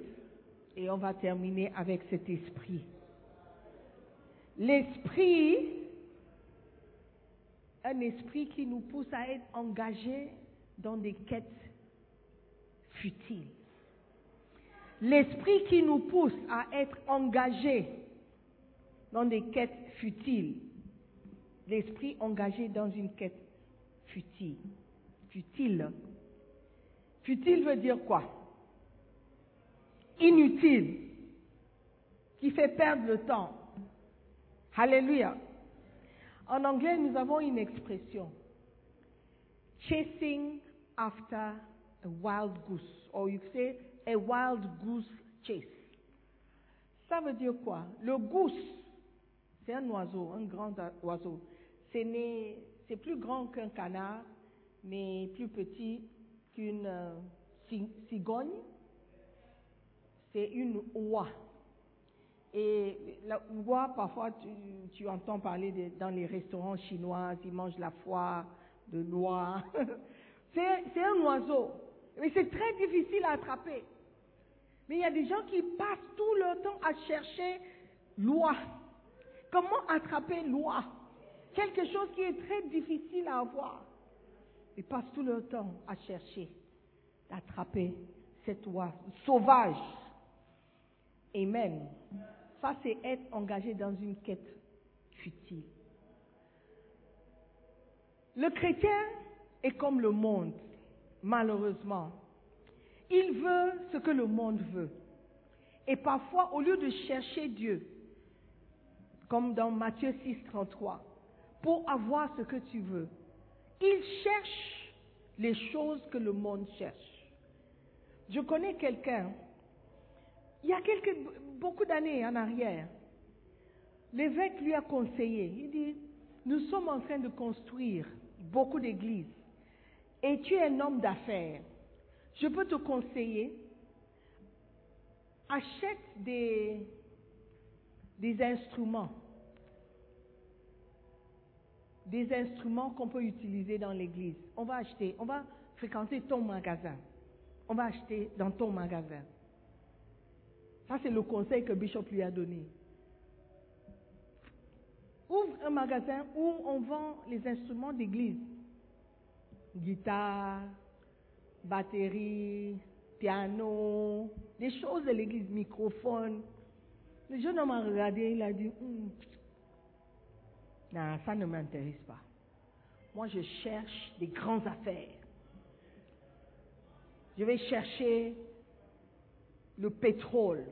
Et on va terminer avec cet esprit. L'esprit, un esprit qui nous pousse à être engagés dans des quêtes futiles. L'esprit qui nous pousse à être engagés dans des quêtes futiles. L'esprit engagé dans une quête futile. Futile. Futile veut dire quoi? Inutile. Qui fait perdre le temps. Alléluia. En anglais, nous avons une expression. Chasing after a wild goose. Or you say a wild goose chase. Ça veut dire quoi? Le goose, c'est un oiseau, un grand oiseau. C'est plus grand qu'un canard, mais plus petit qu'une euh, ci- cigogne. C'est une oie. Et la oie, parfois, tu, tu entends parler dans les restaurants chinois, ils mangent la foie de c'est c'est un oiseau. Mais c'est très difficile à attraper. Mais il y a des gens qui passent tout leur temps à chercher l'oie. Comment attraper l'oie? Quelque chose qui est très difficile à avoir. Ils passent tout leur temps à chercher d'attraper cette oie sauvage. Amen. Ça, c'est être engagé dans une quête futile. Le chrétien est comme le monde, malheureusement. Il veut ce que le monde veut. Et parfois, au lieu de chercher Dieu, comme dans Matthieu 6, 33, pour avoir ce que tu veux, il cherche les choses que le monde cherche. Je connais quelqu'un, il y a quelques, beaucoup d'années en arrière, l'évêque lui a conseillé, il dit, nous sommes en train de construire beaucoup d'églises et tu es un homme d'affaires. Je peux te conseiller, achète des, des instruments, des instruments qu'on peut utiliser dans l'église. On va acheter, on va fréquenter ton magasin. On va acheter dans ton magasin. Ça, c'est le conseil que Bishop lui a donné. Ouvre un magasin où on vend les instruments d'église. Guitare, batterie, piano, les choses de l'église, microphone. Le jeune homme a regardé, il a dit, Hum, non, ça ne m'intéresse pas. Moi, je cherche des grandes affaires. Je vais chercher le pétrole.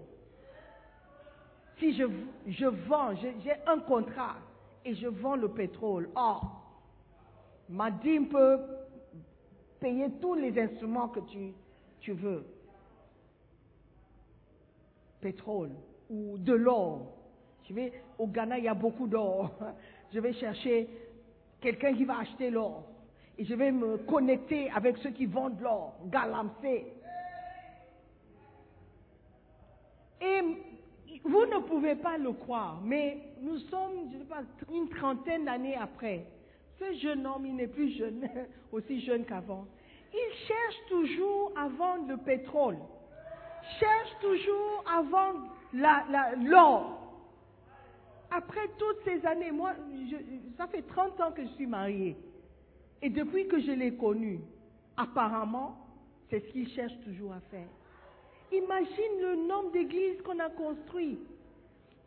Si je, je vends, j'ai un contrat et je vends le pétrole, or, ma dîme peut payer tous les instruments que tu, tu veux. Pétrole ou de l'or. Je vais, au Ghana, il y a beaucoup d'or. Je vais chercher quelqu'un qui va acheter l'or. Et je vais me connecter avec ceux qui vendent l'or, galamsey. Et vous ne pouvez pas le croire, mais nous sommes, je ne sais pas, une trentaine d'années après. Ce jeune homme, il n'est plus jeune, aussi jeune qu'avant. Il cherche toujours à vendre le pétrole. cherche toujours la- la- l'or. Après toutes ces années, moi, ça fait 30 ans que je suis mariée. Et depuis que je l'ai connu, apparemment, c'est ce qu'il cherche toujours à faire. Imagine le nombre d'églises qu'on a construites.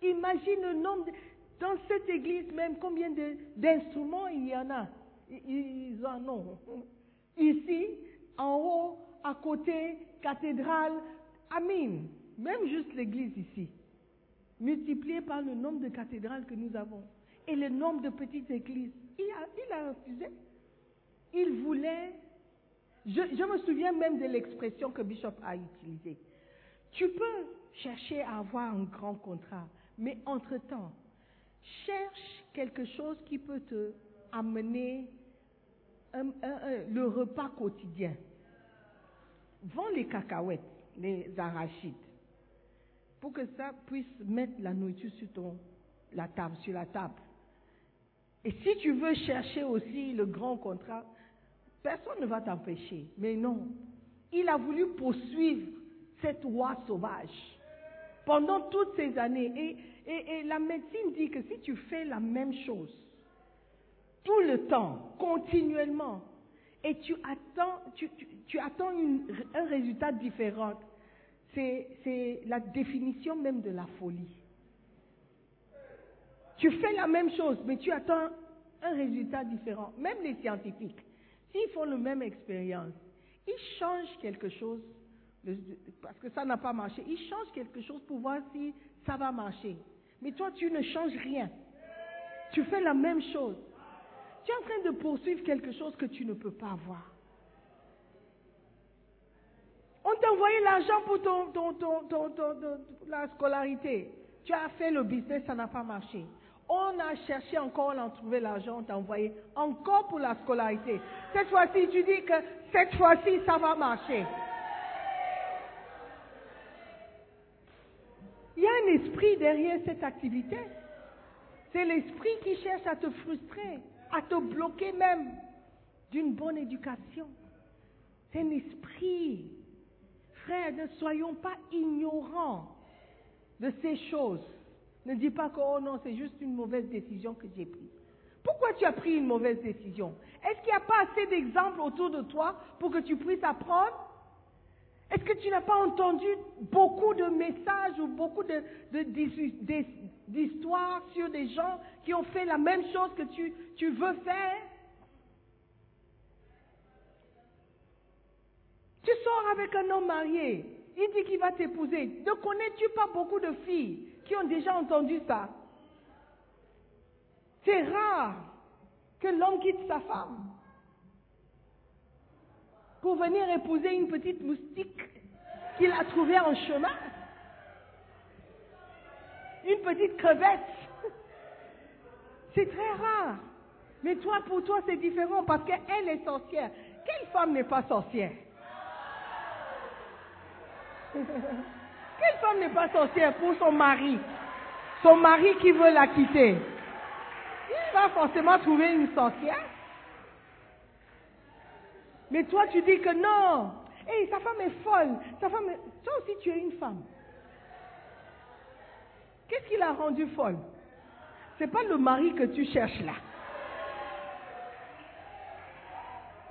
Imagine le nombre de- Dans cette église même, combien d'instruments il y en a? Ils en ont. Ici, en haut, à côté, cathédrale. Amen. Même juste l'église ici. Multiplié par le nombre de cathédrales que nous avons. Et le nombre de petites églises. Il a, il a refusé. Il voulait je, je me souviens même de l'expression que Bishop a utilisée. Tu peux chercher à avoir un grand contrat, mais entre-temps, cherche quelque chose qui peut te amener le repas quotidien. Vends les cacahuètes, les arachides, pour que ça puisse mettre la nourriture sur ton, sur la table. Et si tu veux chercher aussi le grand contrat, personne ne va t'empêcher. Mais non, il a voulu poursuivre cette oie sauvage pendant toutes ces années. Et, et- la médecine dit que si tu fais la même chose tout le temps, continuellement, et tu attends, tu, tu- attends un résultat différent, c'est la définition même de la folie. Tu fais la même chose, mais tu attends un résultat différent. Même les scientifiques, s'ils font la même expérience, ils changent quelque chose, parce que ça n'a pas marché, ils changent quelque chose pour voir si ça va marcher. Mais toi, tu ne changes rien. Tu fais la même chose. Tu es en train de poursuivre quelque chose que tu ne peux pas avoir. On t'a envoyé l'argent pour ton- ton- ton- la scolarité. Tu as fait le business, ça n'a pas marché. On a cherché encore, on a trouvé l'argent, on t'a envoyé encore pour la scolarité. Cette fois-ci, tu dis que cette fois-ci, ça va marcher. Il y a un esprit derrière cette activité. C'est l'esprit qui cherche à te frustrer, à te bloquer même d'une bonne éducation. C'est un esprit. Frère, ne soyons pas ignorants de ces choses. Ne dis pas que, oh non, c'est juste une mauvaise décision que j'ai prise. Pourquoi tu as pris une mauvaise décision? Est-ce qu'il n'y a pas assez d'exemples autour de toi pour que tu puisses apprendre Est-ce que tu n'as pas entendu beaucoup de messages ou beaucoup d'histoires sur des gens qui ont fait la même chose que tu, tu veux faire? Tu sors avec un homme marié, il dit qu'il va t'épouser. Ne connais-tu pas beaucoup de filles qui ont déjà entendu ça? C'est rare que l'homme quitte sa femme pour venir épouser une petite moustique qu'il a trouvée en chemin. Une petite crevette. C'est très rare. Mais toi, pour toi, c'est différent parce qu'elle est sorcière. Quelle femme n'est pas sorcière? Quelle femme n'est pas sorcière pour son mari? Son mari qui veut la quitter. Il va forcément trouver une sorcière. Mais toi, tu dis que non. Hé, sa femme est folle. Sa femme est- Toi aussi, tu es une femme. Qu'est-ce qui l'a rendue folle? C'est pas le mari que tu cherches là.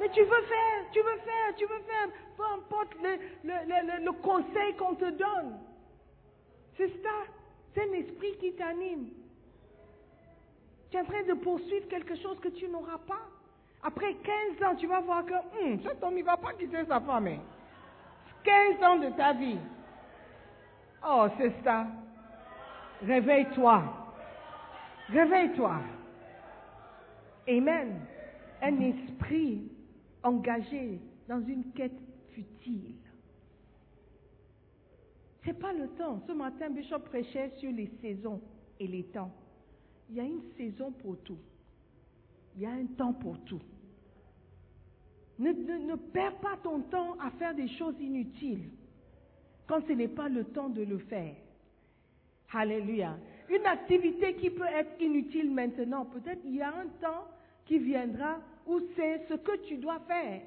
Mais tu veux faire, tu veux faire, tu veux faire, peu importe le, le- conseil qu'on te donne. C'est ça, c'est un esprit qui t'anime. Tu es en train de poursuivre quelque chose que tu n'auras pas. Après 15 ans, tu vas voir que Hum, cet homme, ne va pas quitter sa femme. hein. 15 ans de ta vie. Oh, c'est ça. Réveille-toi. Réveille-toi. Amen. Un esprit engagé dans une quête futile. Ce n'est pas le temps. Ce matin, Bishop prêchait sur les saisons et les temps. Il y a une saison pour tout. Il y a un temps pour tout. Ne, perds pas ton temps à faire des choses inutiles quand ce n'est pas le temps de le faire. Alléluia. Une activité qui peut être inutile maintenant, peut-être il y a un temps qui viendra où c'est ce que tu dois faire.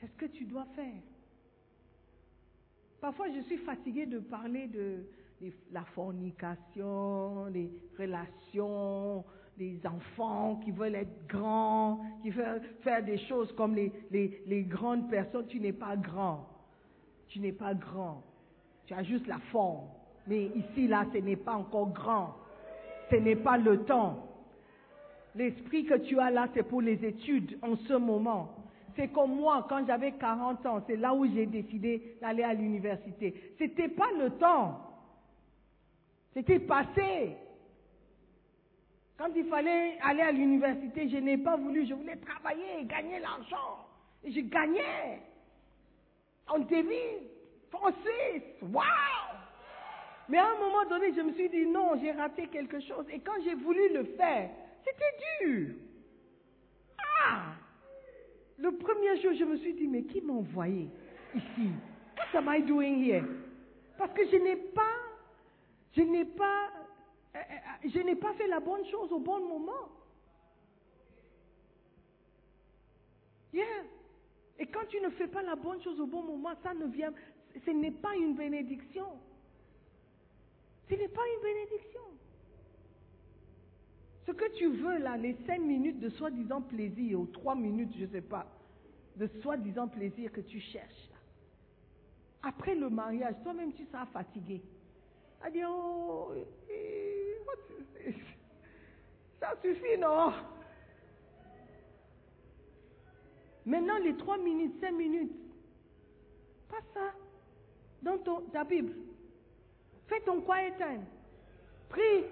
C'est ce que tu dois faire. Parfois, je suis fatiguée de parler de, la fornication, des relations, des enfants qui veulent être grands, qui veulent faire des choses comme les, les, les grandes personnes. Tu n'es pas grand. Tu n'es pas grand. Tu as juste la forme. Mais ici, là, ce n'est pas encore grand. Ce n'est pas le temps. L'esprit que tu as là, c'est pour les études en ce moment. C'est comme moi, quand j'avais 40 ans, c'est là où j'ai décidé d'aller à l'université. C'était pas le temps. C'était passé. Quand il fallait aller à l'université, je n'ai pas voulu. Je voulais travailler, gagner l'argent. Et je gagnais. En devise, français, waouh! Mais à un moment donné, je me suis dit non, j'ai raté quelque chose. Et quand j'ai voulu le faire, c'était dur. Ah! Le premier jour, je me suis dit, mais qui m'a envoyé ici? What am I doing here? Parce que je n'ai pas, je n'ai pas, euh, euh, je n'ai pas fait la bonne chose au bon moment. Et quand tu ne fais pas la bonne chose au bon moment, ça ne vient, ce n'est pas une bénédiction. Ce n'est pas une bénédiction. Ce que tu veux là, les cinq minutes de soi-disant plaisir, ou trois minutes, je ne sais pas, de soi-disant plaisir que tu cherches. Après le mariage, toi-même tu seras fatigué. Dire, oh, ça suffit, non? Maintenant, les trois minutes, cinq minutes, pas ça dans ta Bible. Fais ton quiet time. Prie.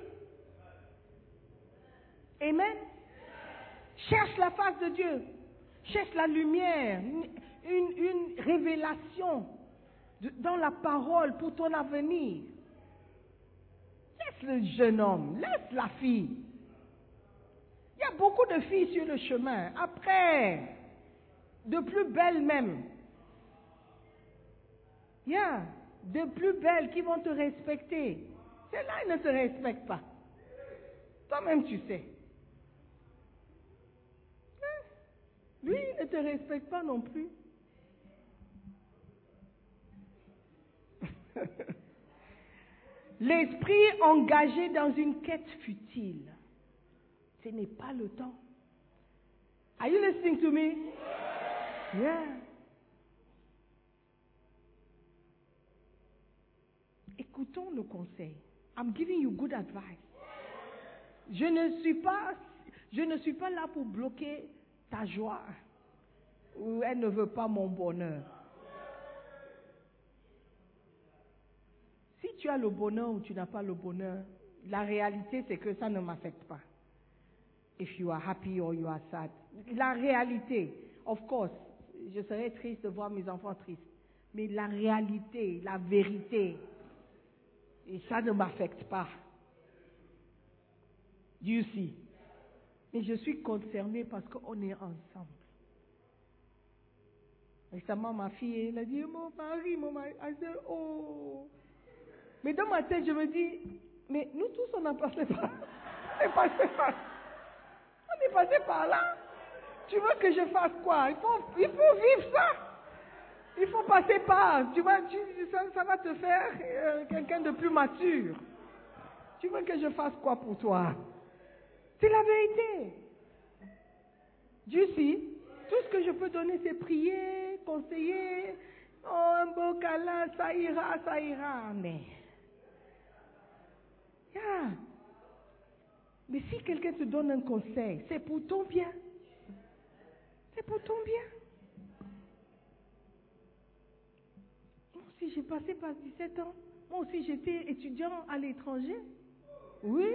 Amen. Cherche la face de Dieu. Cherche la lumière, une, révélation dans la parole pour ton avenir. Le jeune homme, laisse la fille. Il y a beaucoup de filles sur le chemin. Après, de plus belles même. Il y a de plus belles qui vont te respecter. Celles-là, ils ne te respectent pas. Toi-même, tu sais. Hein? Lui, il ne te respecte pas non plus. L'esprit engagé dans une quête futile, ce n'est pas le temps. Are you listening to me? Yeah. Écoutons le conseil. I'm giving you good advice. Je ne suis pas, je ne suis pas là pour bloquer ta joie. Ou elle ne veut pas mon bonheur. Si tu as le bonheur ou tu n'as pas le bonheur, la réalité c'est que ça ne m'affecte pas. If you are happy or you are sad. La réalité, of course, je serais triste de voir mes enfants tristes. Mais la réalité, la vérité, ça ne m'affecte pas. Dieu see? Et je suis concernée parce qu'on est ensemble. Récemment, ma fille, elle a dit, mon mari, mon mari. I said, oh. Mais dans ma tête, je me dis, mais nous tous, on a passé par, on est passé par, on est passé par là. Tu veux que je fasse quoi? Il faut, il faut vivre ça. Il faut passer par. Tu vois, tu- ça, va te faire euh, quelqu'un de plus mature. Tu veux que je fasse quoi pour toi? C'est la vérité. Dieu sait, tout ce que je peux donner, c'est prier, conseiller. Oh, un beau câlin, ça ira, ça ira. Mais. Yeah. Mais si quelqu'un te donne un conseil, c'est pour ton bien. C'est pour ton bien. Moi aussi, j'ai passé par 17 ans. Moi aussi, j'étais étudiant à l'étranger. Oui.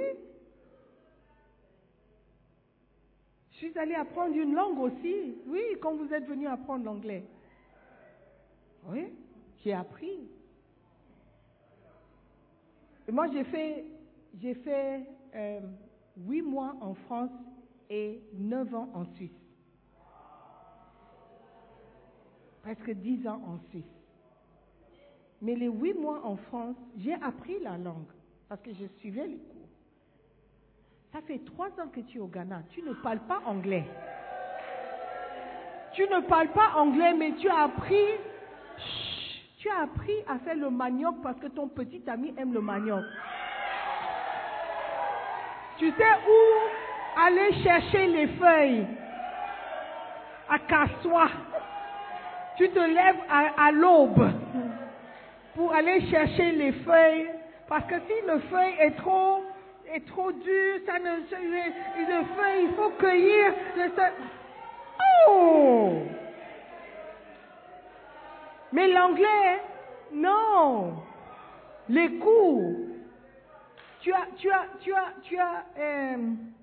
Je suis allée apprendre une langue aussi. Oui, quand vous êtes venu apprendre l'anglais. Oui, j'ai appris. Et moi, j'ai fait, j'ai fait euh, huit mois en France et neuf ans en Suisse. Presque dix ans en Suisse. Mais les huit mois en France, j'ai appris la langue parce que je suivais les cours. Ça fait trois ans que tu es au Ghana. Tu ne parles pas anglais. Tu ne parles pas anglais, mais tu as appris. Tu as appris à faire le manioc parce que ton petit ami aime le manioc. Tu sais où aller chercher les feuilles? À Cassois. Tu te lèves à, l'aube pour aller chercher les feuilles. Parce que si le feuille est trop, est trop dur, ça ne, le feuille, il faut cueillir. Oh! Mais l'anglais, non. Les cours. Tu as, tu as, tu as, tu as, um,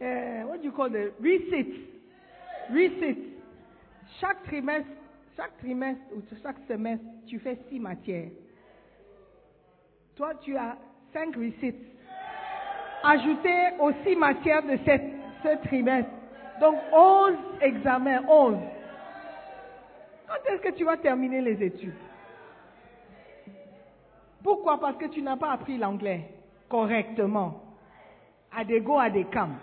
uh, what do you call it? Receipt. Receipt. Chaque trimestre, chaque trimestre ou chaque semestre, tu fais six matières. Toi, tu as cinq receipts. Ajoutés aux six matières de cette, ce trimestre. Donc, 11 examens, 11. Quand est-ce que tu vas terminer les études? Pourquoi? Parce que tu n'as pas appris l'anglais correctement. À des go, à des cam.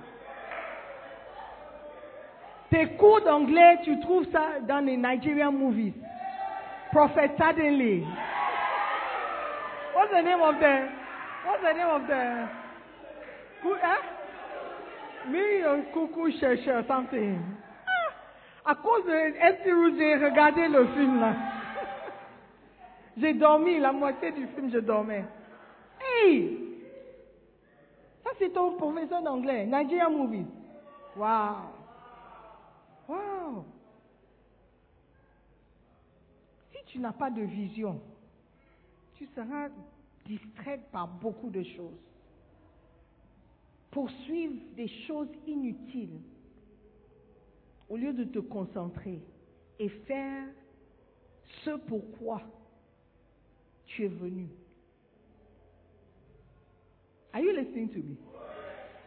Tes cours d'anglais, tu trouves ça dans les Nigerian movies. Prophet Suddenly. What's the name of the, what's the name of the, who, hein? Me, un coucou chercheur, something. Ah, à cause de Esther j'ai regardé le film là. J'ai dormi, la moitié du film, je dormais. Hey! Ça, c'est ton professeur d'anglais, Nigerian movie. Wow! Wow! Si tu n'as pas de vision, tu seras distrait par beaucoup de choses. Poursuivre des choses inutiles au lieu de te concentrer et faire ce pourquoi tu es venu. Are you listening to me?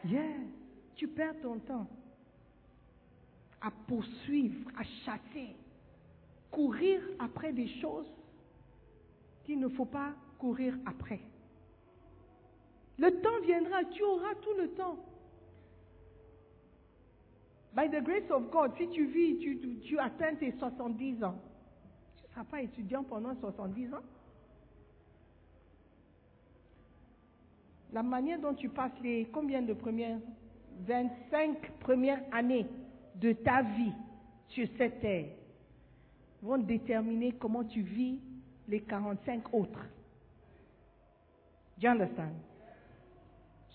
Yeah. Tu perds ton temps à poursuivre, à chasser, courir après des choses qu'il ne faut pas courir après. Le temps viendra, tu auras tout le temps. By the grace of God, si tu vis, tu, tu, atteins tes 70 ans, tu ne seras pas étudiant pendant 70 ans. La manière dont tu passes les combien de premières 25 premières années de ta vie sur cette terre vont déterminer comment tu vis les 45 autres. Do you?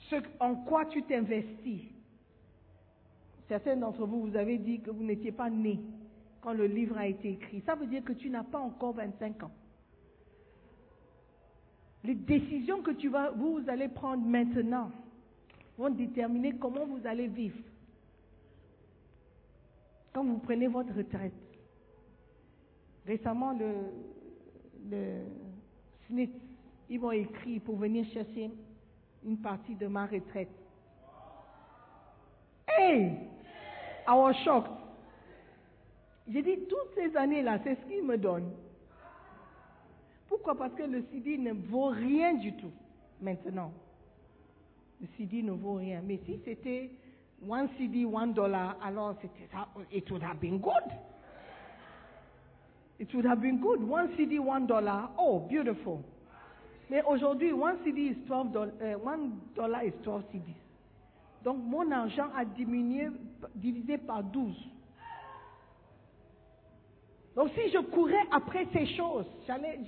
Ce en quoi tu t'investis. Certains d'entre vous, vous avez dit que vous n'étiez pas né quand le livre a été écrit. Ça veut dire que tu n'as pas encore 25 ans. Les décisions que tu vas, vous allez prendre maintenant vont déterminer comment vous allez vivre. Quand vous prenez votre retraite. Récemment, le, le SNIT, ils m'ont écrit pour venir chercher une partie de ma retraite. Hey! Was shocked. J'ai dit, toutes ces années-là, c'est ce qu'ils me donnent. Pourquoi? Parce que le CD ne vaut rien du tout maintenant. Le CD ne vaut rien. Mais si c'était one CD, one dollar, alors c'était ça, it would have been good. It would have been good. One CD, one dollar. Oh, beautiful. Mais aujourd'hui, one CD is 12 dollars, uh, one dollar is 12 CDs. Donc mon argent a diminué, divisé par 12. Donc si je courais après ces choses, j'allais,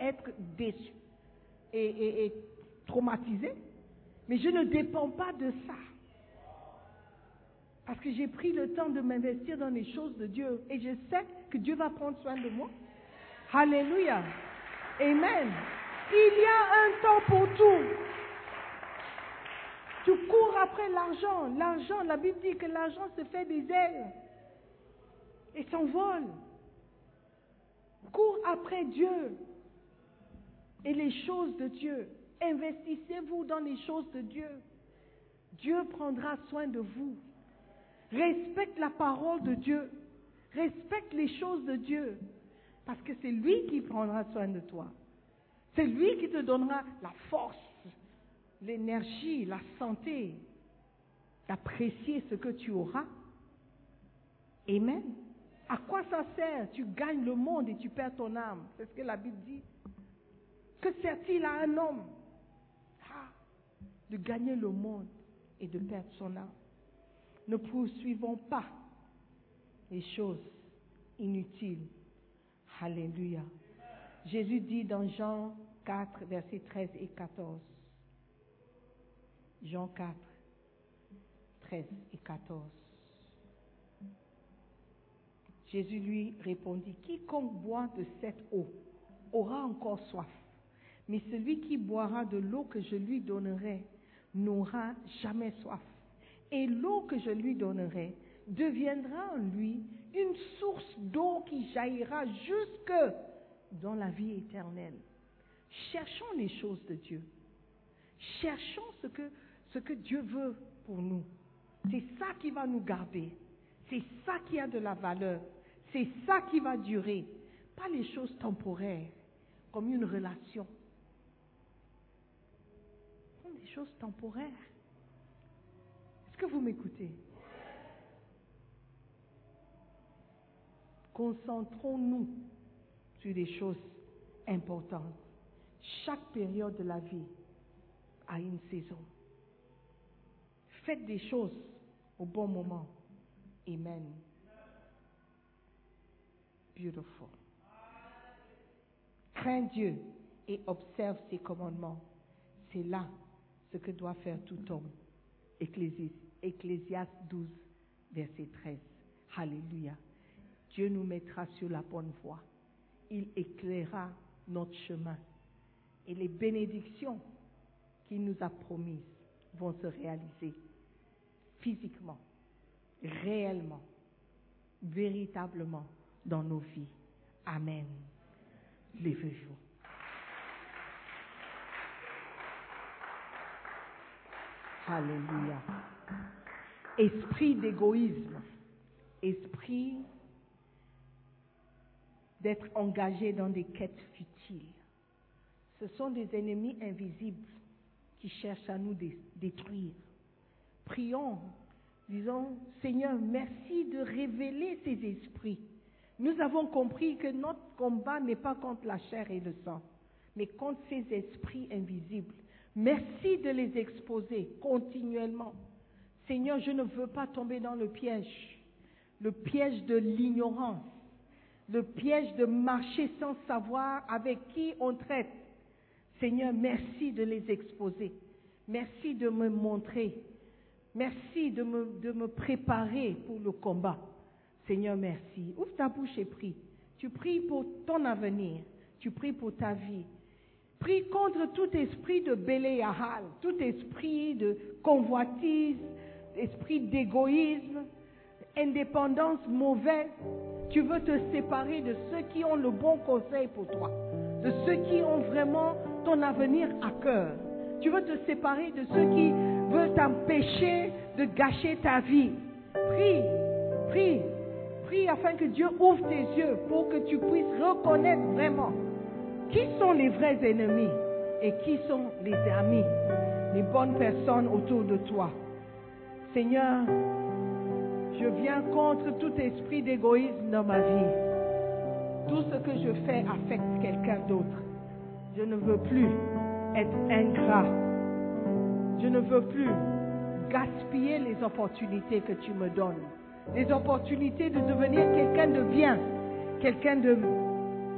être déçu et, et, et traumatisé. Mais je ne dépends pas de ça. Parce que j'ai pris le temps de m'investir dans les choses de Dieu. Et je sais que Dieu va prendre soin de moi. Alléluia. Amen. Il y a un temps pour tout. Tu cours après l'argent. L'argent, la Bible dit que l'argent se fait des ailes et s'envole. Cours après Dieu et les choses de Dieu. Investissez-vous dans les choses de Dieu. Dieu prendra soin de vous. Respecte la parole de Dieu. Respecte les choses de Dieu. Parce que c'est lui qui prendra soin de toi. C'est lui qui te donnera la force, l'énergie, la santé d'apprécier ce que tu auras Amen. À quoi ça sert? Tu gagnes le monde et tu perds ton âme. C'est ce que la Bible dit. Que sert-il à un homme? Ah, de gagner le monde et de perdre son âme Ne poursuivons pas les choses inutiles. Alléluia. Jésus dit dans Jean 4, versets 13 et 14. Jean 4, 13 et 14. Jésus lui répondit, quiconque boit de cette eau aura encore soif, mais celui qui boira de l'eau que je lui donnerai n'aura jamais soif. Et l'eau que je lui donnerai deviendra en lui une source d'eau qui jaillira jusque dans la vie éternelle. Cherchons les choses de Dieu. Cherchons ce que, ce que Dieu veut pour nous. C'est ça qui va nous garder. C'est ça qui a de la valeur. C'est ça qui va durer. Pas les choses temporaires, comme une relation. Des choses temporaires. Est-ce que vous m'écoutez? Concentrons-nous sur des choses importantes. Chaque période de la vie a une saison. Faites des choses au bon moment. Amen. Beautiful. Crains Dieu et observe ses commandements. C'est là ce que doit faire tout homme. Ecclésiaste 12, verset 13. Alléluia. Dieu nous mettra sur la bonne voie. Il éclairera notre chemin. Et les bénédictions qu'il nous a promises vont se réaliser physiquement, réellement, véritablement dans nos vies. Amen. Levez-vous. Alléluia. Esprit d'égoïsme, esprit d'être engagé dans des quêtes futiles. Ce sont des ennemis invisibles qui cherchent à nous détruire. Prions, disons, Seigneur, merci de révéler ces esprits. Nous avons compris que notre combat n'est pas contre la chair et le sang, mais contre ces esprits invisibles. Merci de les exposer continuellement. Seigneur, je ne veux pas tomber dans le piège, le piège de l'ignorance, le piège de marcher sans savoir avec qui on traite. Seigneur, merci de les exposer. Merci de me montrer. Merci de me, préparer pour le combat. Seigneur, merci. Ouvre ta bouche et prie. Tu pries pour ton avenir. Tu pries pour ta vie. Prie contre tout esprit de Béléahal, tout esprit de convoitise, esprit d'égoïsme, indépendance mauvaise. Tu veux te séparer de ceux qui ont le bon conseil pour toi, de ceux qui ont vraiment ton avenir à cœur. Tu veux te séparer de ceux qui veulent t'empêcher de gâcher ta vie. Prie, prie, prie afin que Dieu ouvre tes yeux pour que tu puisses reconnaître vraiment qui sont les vrais ennemis et qui sont les amis, les bonnes personnes autour de toi. Seigneur, je viens contre tout esprit d'égoïsme dans ma vie. Tout ce que je fais affecte quelqu'un d'autre. Je ne veux plus être ingrat. Je ne veux plus gaspiller les opportunités que tu me donnes. Les opportunités de devenir quelqu'un de bien, quelqu'un de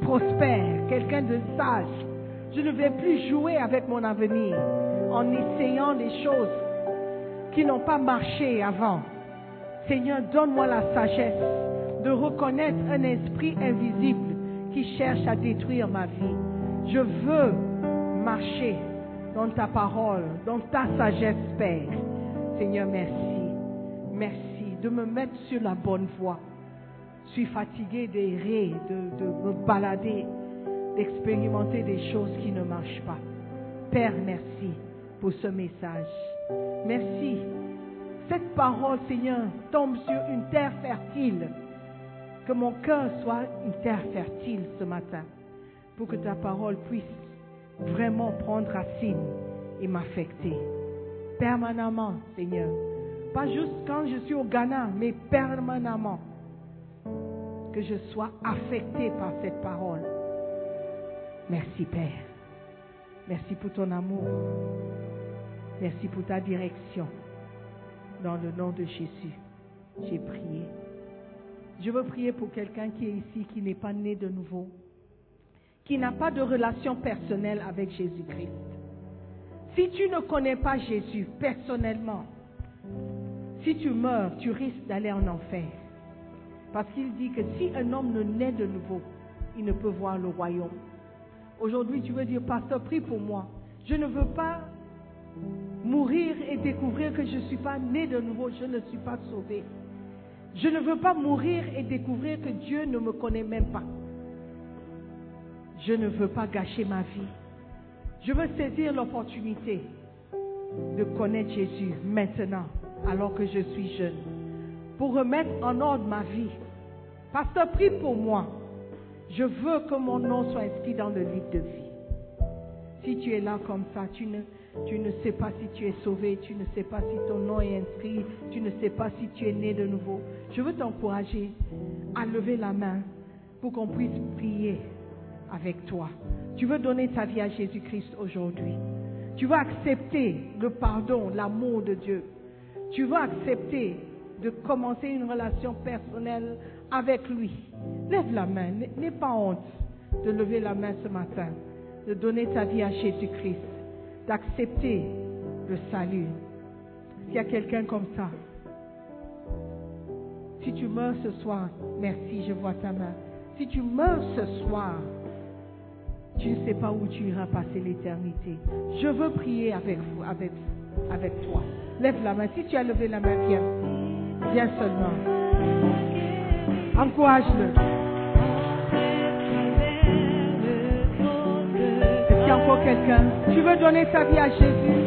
prospère, quelqu'un de sage. Je ne vais plus jouer avec mon avenir en essayant des choses qui n'ont pas marché avant. Seigneur, donne-moi la sagesse de reconnaître un esprit invisible qui cherche à détruire ma vie. Je veux marcher dans ta parole, dans ta sagesse, Père. Seigneur, merci. Merci de me mettre sur la bonne voie. Je suis fatigué d'errer, de, de me balader, d'expérimenter des choses qui ne marchent pas. Père, merci pour ce message. Merci. Cette parole, Seigneur, tombe sur une terre fertile. Que mon cœur soit une terre fertile ce matin pour que ta parole puisse vraiment prendre racine et m'affecter. Permanemment, Seigneur. Pas juste quand je suis au Ghana, mais permanemment que je sois affecté par cette parole. Merci Père. Merci pour ton amour. Merci pour ta direction. Dans le nom de Jésus, j'ai prié. Je veux prier pour quelqu'un qui est ici, qui n'est pas né de nouveau, qui n'a pas de relation personnelle avec Jésus-Christ. Si tu ne connais pas Jésus personnellement, si tu meurs, tu risques d'aller en enfer. Parce qu'il dit que si un homme ne naît de nouveau, il ne peut voir le royaume. Aujourd'hui, tu veux dire, pasteur, prie pour moi. Je ne veux pas mourir et découvrir que je ne suis pas né de nouveau, je ne suis pas sauvé. Je ne veux pas mourir et découvrir que Dieu ne me connaît même pas. Je ne veux pas gâcher ma vie. Je veux saisir l'opportunité de connaître Jésus maintenant, alors que je suis jeune, pour remettre en ordre ma vie. Pasteur, prie pour moi. Je veux que mon nom soit inscrit dans le livre de vie. Si tu es là comme ça, tu ne, sais pas si tu es sauvé, tu ne sais pas si ton nom est inscrit, tu ne sais pas si tu es né de nouveau. Je veux t'encourager à lever la main pour qu'on puisse prier avec toi. Tu veux donner ta vie à Jésus-Christ aujourd'hui. Tu veux accepter le pardon, l'amour de Dieu. Tu veux accepter de commencer une relation personnelle avec lui. Lève la main. N'aie pas honte de lever la main ce matin, de donner ta vie à Jésus-Christ, d'accepter le salut. S'il y a quelqu'un comme ça, si tu meurs ce soir, merci, je vois ta main. Si tu meurs ce soir, tu ne sais pas où tu iras passer l'éternité. Je veux prier avec vous, avec toi. Lève la main. Si tu as levé la main, viens. Viens seulement. Encourage-le. Est-ce qu'il y a encore quelqu'un? Tu veux donner ta vie à Jésus?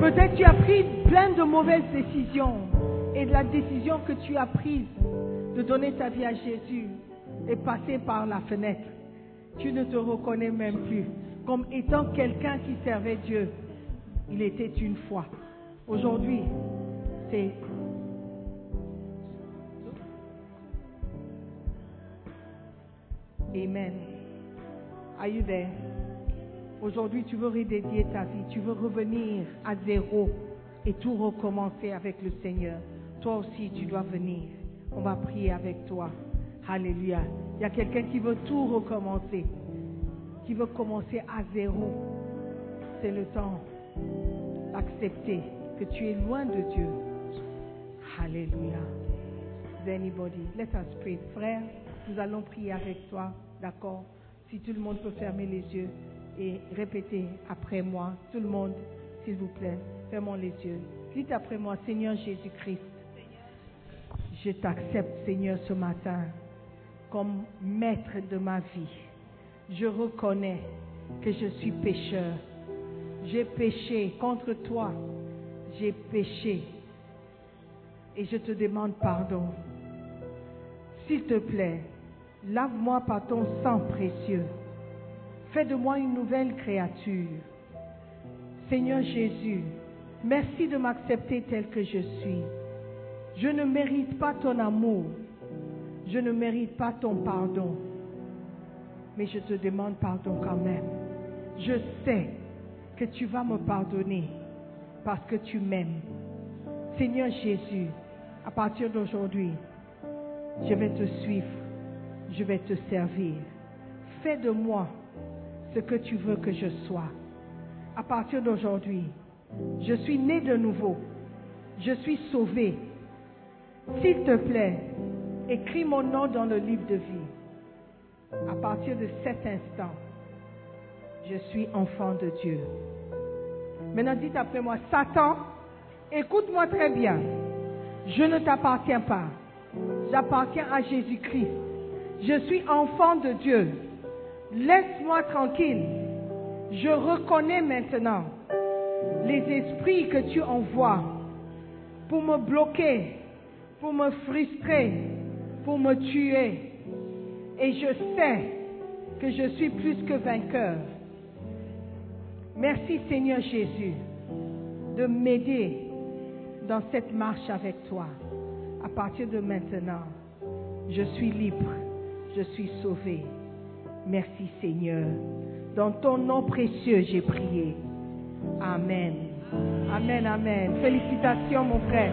Peut-être tu as pris plein de mauvaises décisions. Et la décision que tu as prise de donner ta vie à Jésus est passée par la fenêtre tu ne te reconnais même plus comme étant quelqu'un qui servait Dieu. Il était une fois. Aujourd'hui, c'est... Amen. Are you there? Aujourd'hui, tu veux redédier ta vie, tu veux revenir à zéro et tout recommencer avec le Seigneur. Toi aussi, tu dois venir. On va prier avec toi. Alléluia. Il y a quelqu'un qui veut tout recommencer, qui veut commencer à zéro. C'est le temps d'accepter que tu es loin de Dieu. Alléluia. Anybody? Let us pray. Frère, nous allons prier avec toi. D'accord? Si tout le monde peut fermer les yeux et répéter après moi. Tout le monde, s'il vous plaît, fermons les yeux. Dites après moi, Seigneur Jésus-Christ, je t'accepte, Seigneur, ce matin comme maître de ma vie. Je reconnais que je suis pécheur. J'ai péché contre toi. J'ai péché. Et je te demande pardon. S'il te plaît, lave-moi par ton sang précieux. Fais de moi une nouvelle créature. Seigneur Jésus, merci de m'accepter tel que je suis. Je ne mérite pas ton amour. Je ne mérite pas ton pardon. Mais je te demande pardon quand même. Je sais que tu vas me pardonner parce que tu m'aimes. Seigneur Jésus, à partir d'aujourd'hui, je vais te suivre. Je vais te servir. Fais de moi ce que tu veux que je sois. À partir d'aujourd'hui, je suis né de nouveau. Je suis sauvé. S'il te plaît, écris mon nom dans le livre de vie. À partir de cet instant, je suis enfant de Dieu. Maintenant, dites après moi, Satan, écoute-moi très bien. Je ne t'appartiens pas. J'appartiens à Jésus-Christ. Je suis enfant de Dieu. Laisse-moi tranquille. Je reconnais maintenant les esprits que tu envoies pour me bloquer, pour me frustrer, pour me tuer. Et je sais que je suis plus que vainqueur. Merci Seigneur Jésus de m'aider dans cette marche avec toi. À partir de maintenant, Je suis libre. Je suis sauvé. Merci Seigneur. Dans ton nom précieux, j'ai prié. Amen. Amen, amen. Félicitations, mon frère.